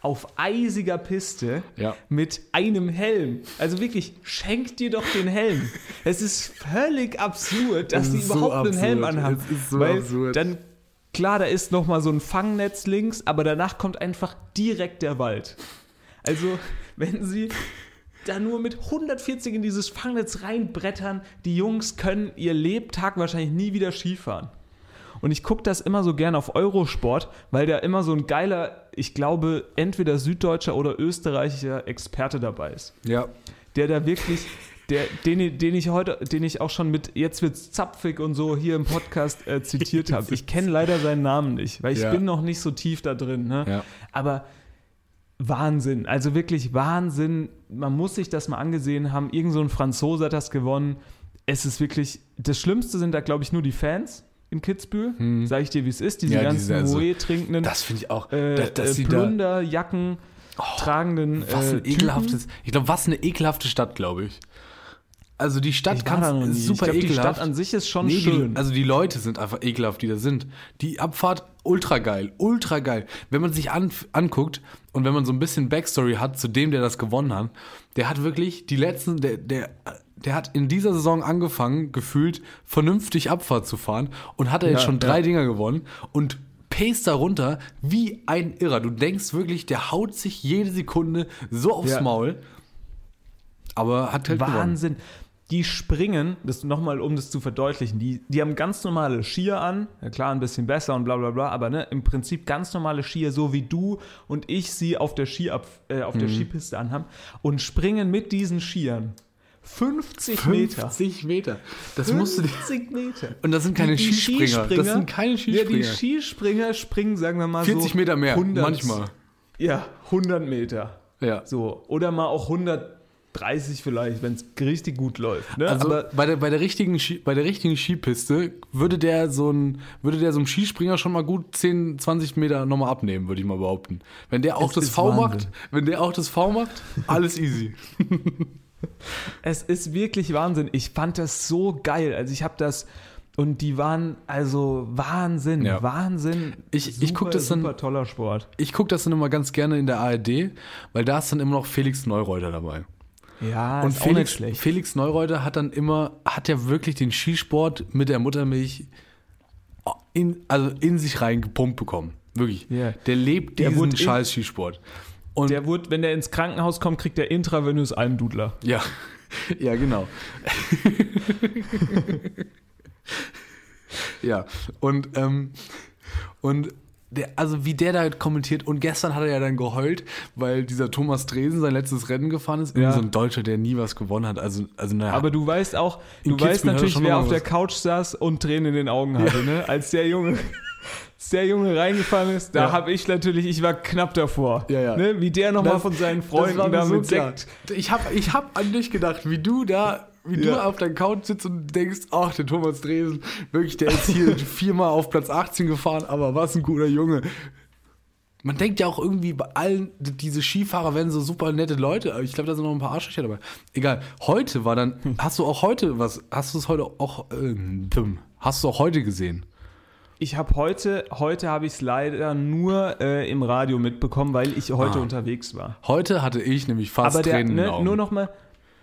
auf eisiger Piste Ja. mit einem Helm. Also wirklich, schenkt dir doch den Helm. Es ist völlig absurd, dass die ist so überhaupt einen Helm anhaben. Es ist so weil absurd. dann, klar, da ist nochmal so ein Fangnetz links, aber danach kommt einfach direkt der Wald. Also, wenn sie da nur mit 140 in dieses Fangnetz reinbrettern, die Jungs können ihr Lebtag wahrscheinlich nie wieder Skifahren. Und ich gucke das immer so gerne auf Eurosport, weil da immer so ein geiler, ich glaube, entweder süddeutscher oder österreichischer Experte dabei ist. Ja. Der da wirklich, der, den, den ich heute, den ich auch schon mit Jetzt wird's zapfig und so hier im Podcast äh, zitiert habe. Ich kenne leider seinen Namen nicht, weil ich Ja. bin noch nicht so tief da drin. Ne? Ja. Aber Wahnsinn, also wirklich Wahnsinn. Man muss sich das mal angesehen haben. Irgend so ein Franzose hat das gewonnen. Es ist wirklich, das Schlimmste sind da, glaube ich, nur die Fans in Kitzbühel. Sag ich dir, wie es ist. Diese Hm. Ja, ganzen diese, also, Moe trinkenden, Das finde ich auch. äh, dass, dass äh, sie da, Plunderjacken tragenden was äh, ein ekelhaftes. Ich glaube, was eine ekelhafte Stadt, glaube ich. Also die Stadt kann super ich glaub, die ekelhaft. Stadt an sich ist schon Nee, schön. Die, also die Leute sind einfach ekelhaft, die da sind. Die Abfahrt ultra geil, ultra geil. Wenn man sich an, anguckt und wenn man so ein bisschen Backstory hat zu dem, der das gewonnen hat, der hat wirklich die letzten, der, der, der hat in dieser Saison angefangen, gefühlt vernünftig Abfahrt zu fahren und hat er jetzt Ja, schon drei ja. Dinger gewonnen und pace da runter wie ein Irrer. Du denkst wirklich, der haut sich jede Sekunde so aufs Ja. Maul. Aber hat halt gewonnen. Wahnsinn. Die springen, das nochmal, um das zu verdeutlichen, die, die haben ganz normale Skier an, ja klar, ein bisschen besser und bla bla bla, aber ne, im Prinzip ganz normale Skier, so wie du und ich sie auf der, Skiab, äh, auf Mhm. der Skipiste anhaben und springen mit diesen Skiern 50 Meter. 50 Meter. Das musst du dir 50 Meter. Und das sind keine Die- die Skispringer. Das sind keine Ja, Skispringer. die Skispringer springen, sagen wir mal 40 so. Meter mehr, 100, manchmal. Ja, 100 Meter. Ja. So. Oder mal auch 130 vielleicht, wenn es richtig gut läuft. Ne? Also Aber bei, der, bei, der richtigen bei der richtigen Skipiste würde der so ein würde der so einem Skispringer schon mal gut 10, 20 Meter nochmal abnehmen, würde ich mal behaupten. Wenn der auch Es das V macht, Wahnsinn. wenn der auch das V macht, alles easy. Es ist wirklich Wahnsinn. Ich fand das so geil. Also ich habe das und die waren also Wahnsinn, Ja. Wahnsinn. Ich- ich guck das dann- super toller Sport. Ich gucke das dann immer ganz gerne in der ARD, weil da ist dann immer noch Felix Neureuter dabei. Ja, Und ist auch nicht Felix, schlecht. Felix Neureuter hat dann immer, hat ja wirklich den Skisport mit der Muttermilch in, also in sich reingepumpt bekommen. Wirklich. Ja. Der lebt Der diesen scheiß Skisport. Und Der wurde, wenn der ins Krankenhaus kommt, kriegt der intravenös Almdudler. ja, Ja, genau. ja, und, ähm, und der, also wie der da kommentiert, und gestern hat er ja dann geheult, weil dieser Thomas Dresen sein letztes Rennen gefahren ist. Ja. So ein Deutscher, der nie was gewonnen hat. Also, also naja. Aber du weißt auch, du weißt natürlich, wer auf mal der was. Couch saß und Tränen in den Augen hatte, ne? Als der Junge, der Junge reingefahren ist, da Ja. habe ich natürlich, ich war knapp davor. Ja, ja. Ne? Wie der nochmal von seinen Freunden da so mit. Sekt. Ich habe ich hab an dich gedacht, wie du da, wie du Ja. auf deiner Couch sitzt und denkst, ach, der Thomas Dresen, wirklich, der ist hier viermal auf Platz 18 gefahren, aber was ein guter Junge. Man denkt ja auch irgendwie bei allen, diese Skifahrer werden so super nette Leute, ich glaube, da sind noch ein paar Arschlöcher dabei. Egal, heute war dann, hast du auch heute was, hast du es heute auch, äh, hast du auch heute gesehen? Ich habe heute, heute habe ich es leider nur äh, im Radio mitbekommen, weil ich heute Ah. unterwegs war. Heute hatte ich nämlich fast Aber der, Tränen ne, nur noch mal,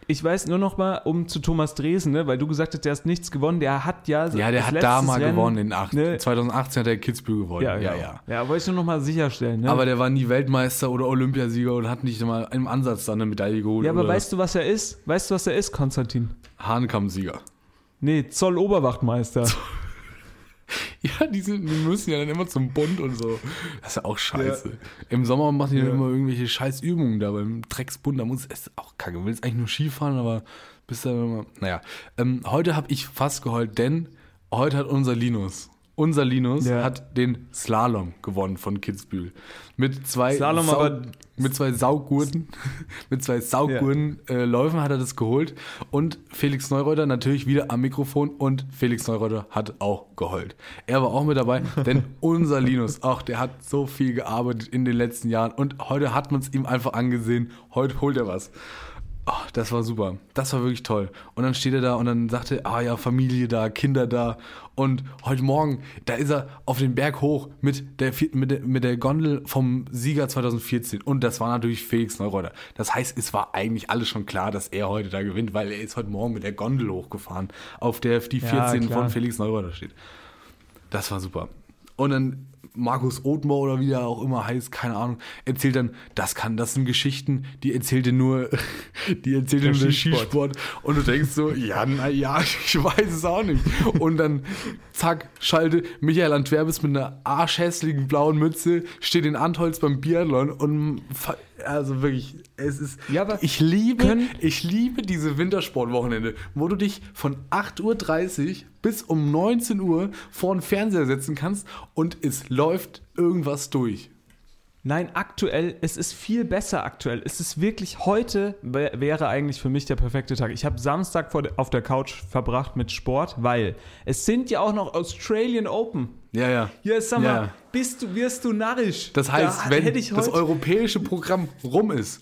ich weiß nur noch mal, um zu Thomas Dresen, ne, weil du gesagt hast, der hat nichts gewonnen, der hat ja ja, der hat da mal Rennen, gewonnen, in acht, ne, 2018 hat er Kitzbühel gewonnen. ja, ja, ja. Ja, wollte ich nur noch mal sicherstellen. Ne? Aber der war nie Weltmeister oder Olympiasieger und hat nicht mal im Ansatz dann eine Medaille geholt. ja, aber weißt du, was er ist? Weißt du, was er ist, Konstantin? Hahnkammsieger. Nee, Zoll-Oberwachtmeister. Ja, die, sind, die müssen ja dann immer zum Bund und so. Das ist ja auch scheiße. Im Sommer machen die dann Ja. immer irgendwelche scheiß Übungen da beim Drecksbund. Da muss es auch kacke. Du willst eigentlich nur Skifahren, aber bist dann immer. Naja. Ähm, heute habe ich fast geheult, denn heute hat unser Linus. Unser Linus Ja. hat den Slalom gewonnen von Kitzbühel. Mit zwei, Slalom, aber- mit zwei Saugurten, mit zwei Saugurten äh, Läufen hat er das geholt. Und Felix Neureuter natürlich wieder am Mikrofon und Felix Neureuter hat auch geheult. Er war auch mit dabei, denn unser Linus, auch der hat so viel gearbeitet in den letzten Jahren und heute hat man es ihm einfach angesehen. Heute holt er was. Oh, das war super. Das war wirklich toll. Und dann steht er da und dann sagt er, ah ja, Familie da, Kinder da. Und heute Morgen, da ist er auf den Berg hoch mit der, mit der, mit der Gondel vom Sieger 2014. Und das war natürlich Felix Neureuter. Das heißt, es war eigentlich alles schon klar, dass er heute da gewinnt, weil er ist heute Morgen mit der Gondel hochgefahren, auf der die Ja, 14 klar. von Felix Neureuter steht. Das war super. Und dann Markus Othmer oder wie der auch immer heißt, keine Ahnung, erzählt dann, das kann, das sind Geschichten, die erzählte nur, die erzählte Der nur Skisport. Skisport. Und du denkst so, ja, na ja, ich weiß es auch nicht. Und dann, zack, schalte Michael Antwerpes mit einer arschhässlichen blauen Mütze, steht in Antholz beim Biathlon und, also wirklich, es ist, Ja, ich liebe, ich liebe diese Wintersportwochenende, wo du dich von 8.30 Uhr bis um 19 Uhr vor den Fernseher setzen kannst und es läuft irgendwas durch. Nein, aktuell, es ist viel besser aktuell. Es ist wirklich, heute wär- wäre eigentlich für mich der perfekte Tag. Ich habe Samstag auf der Couch verbracht mit Sport, weil es sind ja auch noch Australian Open. Ja, ja. Hier, sag mal, Ja. bist du, wirst du narrisch. Das heißt, Da wenn das europäische Programm rum ist,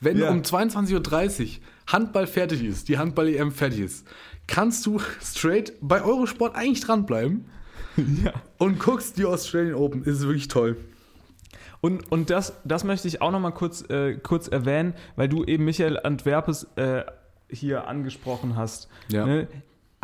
wenn Ja. um 22.30 Uhr Handball fertig ist, die Handball-EM fertig ist, kannst du straight bei Eurosport eigentlich dranbleiben Ja. und guckst die Australian Open. Ist wirklich toll. Und, und das, das möchte ich auch noch mal kurz, äh, kurz erwähnen, weil du eben Michael Antwerpes äh, hier angesprochen hast. Ja. Ne?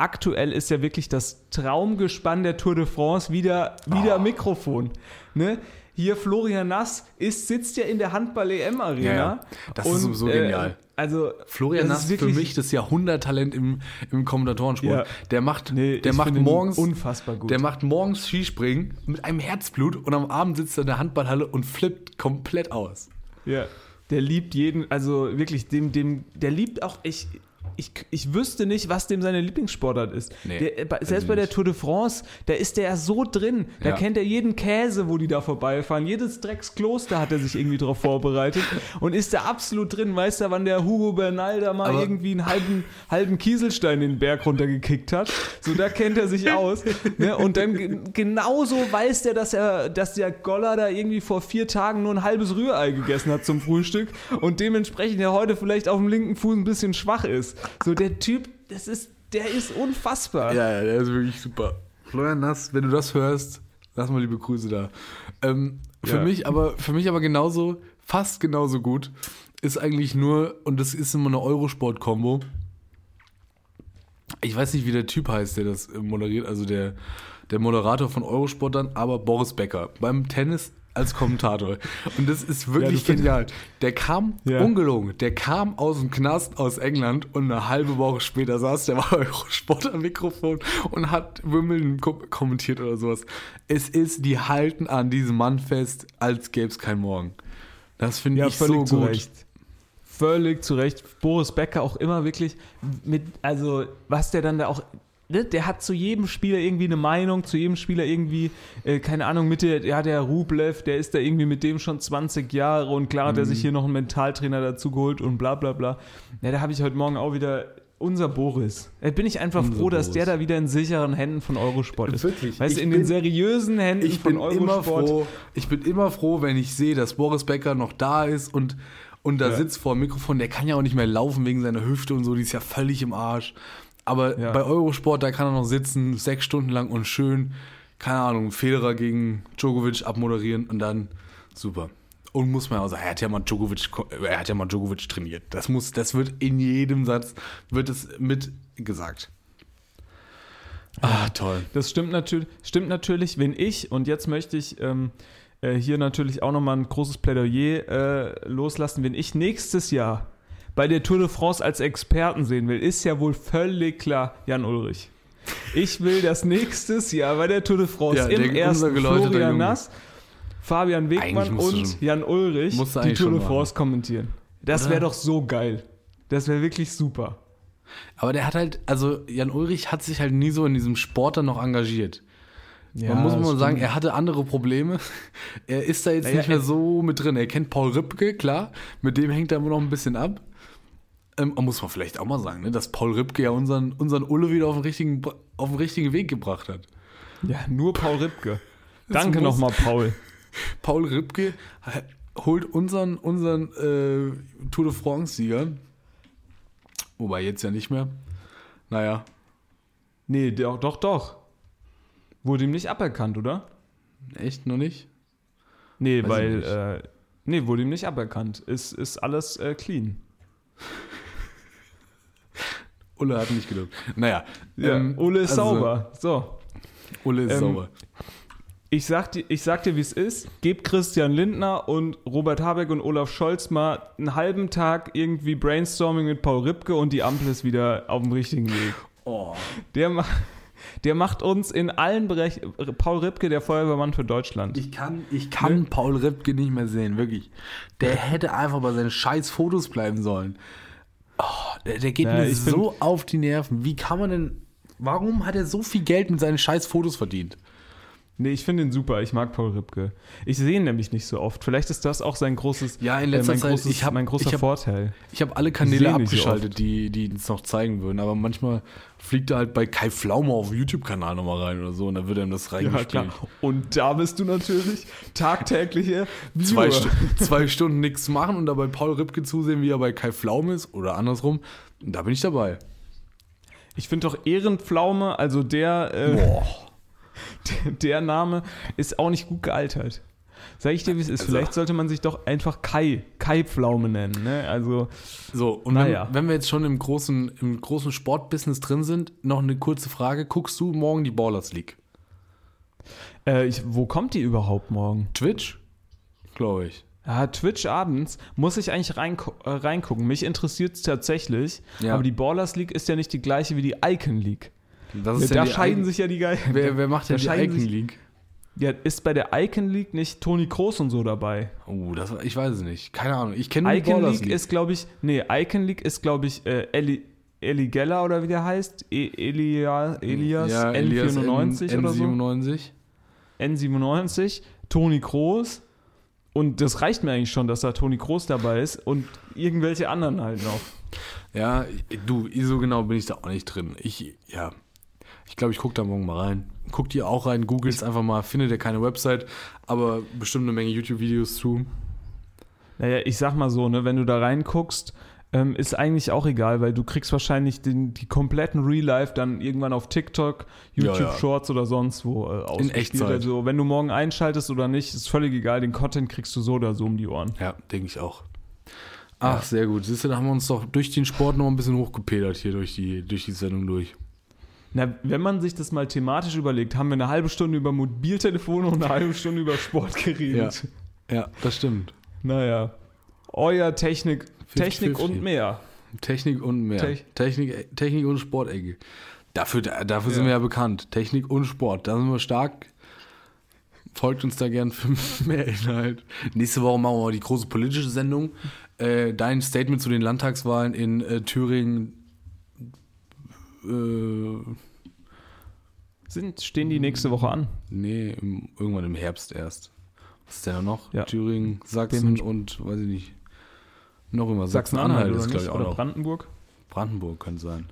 Aktuell ist ja wirklich das Traumgespann der Tour de France wieder, wieder Oh. Mikrofon. Ne? Hier Florian Nass ist, sitzt ja in der Handball-EM-Arena. Ja, ja. Das ist sowieso genial. Also, Florian Nass ist für mich das Jahrhunderttalent im, im Kommentatorensport. Ja. Der macht, Nee, der macht morgens unfassbar gut. Der macht morgens Skispringen mit einem Herzblut und am Abend sitzt er in der Handballhalle und flippt komplett aus. Ja, der liebt jeden, also wirklich, dem, dem, der liebt auch, ich, ich, ich wüsste nicht, was dem seine Lieblingssportart ist. Nee, der, bei- weiß selbst bei der. Tour de France, da ist der ja so drin. Da Ja. kennt er jeden Käse, wo die da vorbeifahren. Jedes Dreckskloster hat er sich irgendwie drauf vorbereitet und ist da absolut drin. Weißt du, wann der Hugo Bernal da mal Aber- irgendwie einen halben, halben Kieselstein den Berg runtergekickt hat? So, da kennt er sich aus. Ne? Und dann ge- genauso weiß der, dass er, dass der Goller da irgendwie vor vier Tagen nur ein halbes Rührei gegessen hat zum Frühstück und dementsprechend ja heute vielleicht auf dem linken Fuß ein bisschen schwach ist. So, der Typ, das ist, der ist unfassbar. Ja, ja, der ist wirklich super. Florian Nass, wenn du das hörst, lass mal liebe Grüße da. Ähm, für, Ja. mich aber, für mich aber genauso, fast genauso gut, ist eigentlich nur, und das ist immer eine Eurosport-Kombo. Ich weiß nicht, wie der Typ heißt, der das moderiert, also der, der Moderator von Eurosport dann, aber Boris Becker. Beim Tennis, als Kommentator. Und das ist wirklich Ja, genial. Der kam, Ja. ungelogen, der kam aus dem Knast aus England und eine halbe Woche später saß der bei Eurosport am Mikrofon und hat Wimbledon ko kommentiert oder sowas. Es ist, die halten an diesem Mann fest, als gäbe es kein Morgen. Das finde Ja, ich völlig so zu gut. Recht. Völlig zu Recht. Boris Becker auch immer wirklich mit, also was der dann da auch, ne, der hat zu jedem Spieler irgendwie eine Meinung, zu jedem Spieler irgendwie, äh, keine Ahnung, mit der, ja, der Rublev, der ist da irgendwie mit dem schon 20 Jahre und klar hat er Mhm. sich hier noch einen Mentaltrainer dazu geholt und bla bla bla. Ja, da habe ich heute Morgen auch wieder unser Boris. Da bin ich einfach Unser froh, dass Boris. der da wieder in sicheren Händen von Eurosport ist. Wirklich, Weißt du, in den bin- seriösen Händen Ich von bin Eurosport. immer froh, ich bin immer froh, wenn ich sehe, dass Boris Becker noch da ist und, und da Ja. sitzt vor dem Mikrofon. Der kann ja auch nicht mehr laufen wegen seiner Hüfte und so, die ist ja völlig im Arsch. Aber Ja. bei Eurosport, da kann er noch sitzen, sechs Stunden lang und schön, keine Ahnung, Federer gegen Djokovic abmoderieren und dann super. Und muss man auch sagen, er hat ja mal Djokovic, ko- er hat ja mal Djokovic trainiert. Das muss, das wird in jedem Satz, wird es mit gesagt. Ah, toll. Das stimmt natürlich, stimmt natürlich, wenn ich, und jetzt möchte ich ähm, äh, hier natürlich auch nochmal ein großes Plädoyer äh, loslassen, wenn ich nächstes Jahr bei der Tour de France als Experten sehen will, ist ja wohl völlig klar Jan Ulrich. Ich will das nächstes Jahr bei der Tour de France Ja, im ersten Florian. Nass, Fabian Wegmann und schon- Jan Ulrich die Tour de machen. France kommentieren. Das wäre doch so geil. Das wäre wirklich super. Aber der hat halt, also Jan Ulrich hat sich halt nie so in diesem Sport dann noch engagiert. Man muss mal sagen, er hatte andere Probleme. Er ist da jetzt Naja, nicht mehr so mit drin. Er kennt Paul Ripke, klar. Mit dem hängt er immer noch ein bisschen ab. Ähm, muss man vielleicht auch mal sagen, ne, dass Paul Ripke ja unseren, unseren Ulle wieder auf den, richtigen, auf den richtigen Weg gebracht hat. Ja, nur Paul Ripke. Danke nochmal, Paul. Paul Ripke holt unseren, unseren äh, Tour de France-Sieger. Wobei jetzt ja nicht mehr. Naja, Nee, doch, doch, doch. Wurde ihm nicht aberkannt, oder? echt noch nicht? Nee, Weiß weil, nicht. äh, nee, wurde ihm nicht aberkannt. Ist, ist alles äh, clean. Ulle hat nicht gelobt. Naja. Ja, ähm, Ole ist also, sauber. So, Ulle ist Ähm, sauber. ich sag, dir, ich sag dir, wie es ist. Gebt Christian Lindner und Robert Habeck und Olaf Scholz mal einen halben Tag irgendwie Brainstorming mit Paul Ripke und die Ampel ist wieder auf dem richtigen Weg. Oh. Der, ma der macht uns in allen Bereichen, Paul Ripke, der Feuerwehrmann für Deutschland. Ich kann, ich kann Paul Ripke nicht mehr sehen, wirklich. Der hätte einfach bei seinen scheiß Fotos bleiben sollen. Oh, der, der geht Ja, mir so auf die Nerven. Wie kann man denn. Warum hat er so viel Geld mit seinen scheiß Fotos verdient? Nee, ich finde ihn super. Ich mag Paul Ripke. Ich sehe ihn nämlich nicht so oft. Vielleicht ist das auch sein großes, Ja, in letzter äh, mein Zeit, großes, ich hab- mein großer ich hab- Vorteil. Ich habe alle Kanäle so abgeschaltet, oft. die, die uns noch zeigen würden. Aber manchmal fliegt er halt bei Kai Pflaume auf YouTube-Kanal nochmal rein oder so und dann wird ihm das Ja, reingespielt. klar. Und da bist du natürlich tagtägliche zwei. Stu zwei Stunden nichts machen und dabei Paul Ripke zusehen, wie er bei Kai Pflaume ist oder andersrum. Da bin ich dabei. Ich finde doch Ehrenpflaume, also der, äh, Boah. Der, der Name ist auch nicht gut gealtert. Sag ich dir, wie es ist. Also- Vielleicht sollte man sich doch einfach Kai, Kai Pflaume nennen. Ne? Also, So, und Naja. wenn, wenn wir jetzt schon im großen, im großen Sportbusiness drin sind, noch eine kurze Frage. Guckst du morgen die Ballers League? äh, ich, wo kommt die überhaupt morgen? Twitch? Glaube ich. Ja, Twitch abends muss ich eigentlich reingu äh, reingucken. Mich interessiert es tatsächlich. Ja. Aber die Ballers League ist ja nicht die gleiche wie die Icon League. Das da die scheiden sich ja die Geigen. Wer, wer macht denn da die Icon League? Ja, ist bei der Icon League nicht Toni Kroos und so dabei? Oh, das, ich weiß es nicht. Keine Ahnung. Ich kenne Icon Ballers League ist, glaube ich, nee, Icon League ist, glaube ich, äh, Eli, Eli Geller oder wie der heißt. E Elia, Elias ja, Elias N94 N, oder so. N97. N97, Toni Kroos. Und das reicht mir eigentlich schon, dass da Toni Kroos dabei ist und irgendwelche anderen halt noch. Ja, du, so genau bin ich da auch nicht drin. Ich, ja, ich glaube, ich gucke da morgen mal rein. Guckt ihr auch rein, googelt einfach mal, findet ihr keine Website, aber bestimmt eine Menge YouTube-Videos zu. Naja, ich sag mal so, ne, wenn du da reinguckst, ähm, ist eigentlich auch egal, weil du kriegst wahrscheinlich den, die kompletten Real Life dann irgendwann auf TikTok, YouTube Ja, ja. Shorts oder sonst wo äh, ausgespielt. Echtzeit. Also wenn du morgen einschaltest oder nicht, ist völlig egal, den Content kriegst du so oder so um die Ohren. Ja, denke ich auch. Ach, sehr gut. Siehst du, da haben wir uns doch durch den Sport noch ein bisschen hochgepedert hier durch die, durch die Sendung durch. Na, wenn man sich das mal thematisch überlegt, haben wir eine halbe Stunde über Mobiltelefone und eine halbe Stunde über Sport geredet. Ja, das stimmt. Naja. Euer Technik, Technik 50-50. und mehr. Technik und mehr. Tech- Technik, Technik und Sportecke. Dafür, dafür sind Ja. wir ja bekannt. Technik und Sport. Da sind wir stark. Folgt uns da gern für mehr Inhalt. Nächste Woche machen wir mal die große politische Sendung. Äh, dein Statement zu den Landtagswahlen in äh, Thüringen. Äh, Sind, stehen die nächste Woche an? nee, im, irgendwann im Herbst erst. Was ist denn da noch? Ja. Thüringen, Sachsen Dementsprechend- und weiß ich nicht. Noch immer Sachsen-Anhalt ist, glaube ich, auch Oder noch. Brandenburg? Brandenburg könnte sein.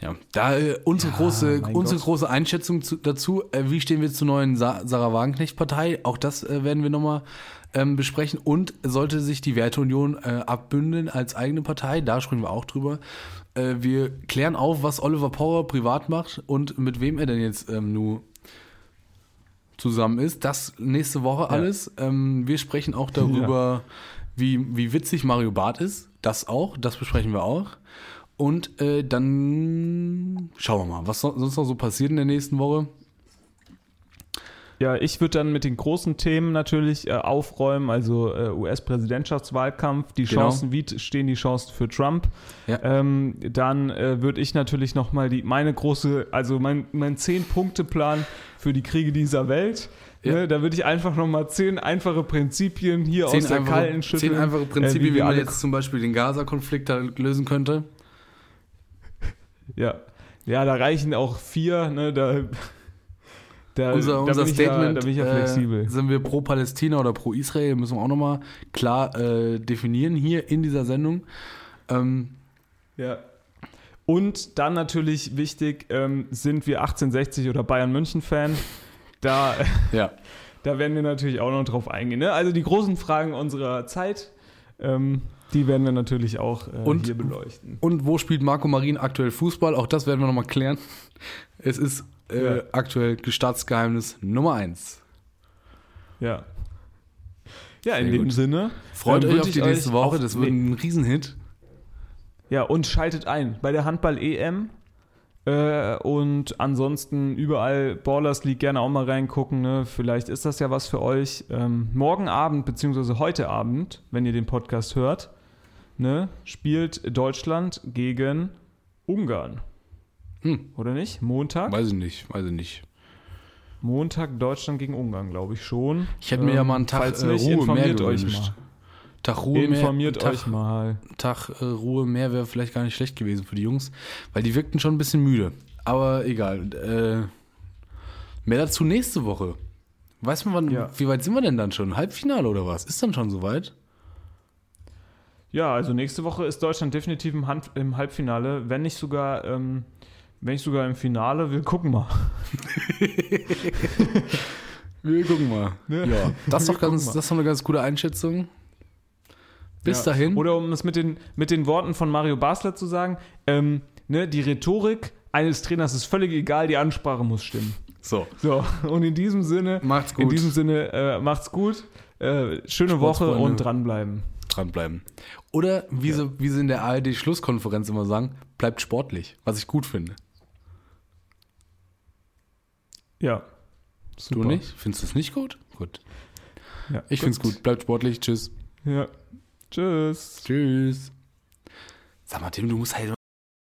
Ja, da äh, unsere, Ja, große, mein unsere Gott. große Einschätzung zu, dazu, äh, wie stehen wir zur neuen Sa Sarah Wagenknecht-Partei, auch das äh, werden wir nochmal ähm, besprechen. Und sollte sich die Werteunion äh, abbündeln als eigene Partei, da sprechen wir auch drüber. Äh, wir klären auf, was Oliver Power privat macht und mit wem er denn jetzt ähm, nur zusammen ist. Das nächste Woche alles. Ähm, wir sprechen auch darüber, wie, wie witzig Mario Barth ist. Das auch, das besprechen wir auch. Und äh, dann schauen wir mal, was so, sonst noch so passiert in der nächsten Woche. Ja, ich würde dann mit den großen Themen natürlich äh, aufräumen, also äh, US-Präsidentschaftswahlkampf, die Genau. Chancen, wie stehen die Chancen für Trump. Ja. Ähm, dann äh, würde ich natürlich nochmal die, meine große, also mein, mein Zehn-Punkte-Plan für die Kriege dieser Welt. Ja. Ne, da würde ich einfach nochmal zehn einfache Prinzipien hier aus der kalten schütteln. zehn einfache äh, Prinzipien, wie wie, man jetzt zum Beispiel den Gaza-Konflikt da lösen könnte. Ja. ja, da reichen auch vier, ne, da, da, unser unser Statement, ja, da bin ich ja flexibel. Äh, sind wir pro Palästina oder pro Israel, müssen wir auch nochmal klar äh, definieren hier in dieser Sendung. Ähm, Ja. Und dann natürlich wichtig, ähm, sind wir 1860 oder Bayern München Fan? Da, ja. da werden wir natürlich auch noch drauf eingehen. Ne? Also die großen Fragen unserer Zeit, ähm, die werden wir natürlich auch äh, Und- hier beleuchten. Und wo spielt Marco Marin aktuell Fußball? Auch das werden wir nochmal klären. Es ist äh, Ja. aktuell Staatsgeheimnis Nummer eins. Ja. Ja, in Sehr dem gut. Sinne. Freut euch auf die nächste Woche, das wird ein Riesenhit. Ja, und schaltet ein bei der Handball-EM. Äh, und ansonsten überall Ballers League gerne auch mal reingucken. Ne? Vielleicht ist das ja was für euch. Ähm, morgen Abend, beziehungsweise heute Abend, wenn ihr den Podcast hört, ne, spielt Deutschland gegen Ungarn. Hm. Oder nicht? Montag? Weiß ich nicht, weiß ich nicht. Montag Deutschland gegen Ungarn, glaube ich schon. Ich hätte mir ja mal einen Tag falls äh, nicht, Ruhe mehr informiert euch gewünscht. mal. Tag Ruhe Informiert mehr, Tag, euch mal. Tag äh, Ruhe mehr wäre vielleicht gar nicht schlecht gewesen für die Jungs, weil die wirkten schon ein bisschen müde. Aber egal. Äh, mehr dazu nächste Woche. Weiß man, wann, Ja. wie weit sind wir denn dann schon? Halbfinale oder was? Ist dann schon soweit? Ja, also nächste Woche ist Deutschland definitiv im, Hand, im Halbfinale, wenn nicht sogar, ähm, wenn nicht sogar im Finale. Wir gucken mal. Wir gucken mal. Ne? Ja, das ist Wir doch ganz, gucken mal. das ist doch eine ganz gute Einschätzung. Bis Ja. dahin. Oder um es mit den, mit den Worten von Mario Basler zu sagen, ähm, ne, die Rhetorik eines Trainers ist völlig egal, die Ansprache muss stimmen. so, So, und in diesem Sinne, macht's in gut. diesem Sinne, äh, macht's gut, äh, schöne Woche und dranbleiben. Dranbleiben. Oder wie, sie, wie sie in der ARD-Schlusskonferenz immer sagen, bleibt sportlich, was ich gut finde. Ja. Du nicht? Findest du es nicht gut? Gut. Ja, Ich finde es gut. Bleibt sportlich. Tschüss. Ja. Tschüss. Tschüss. Sag mal, Tim, du musst halt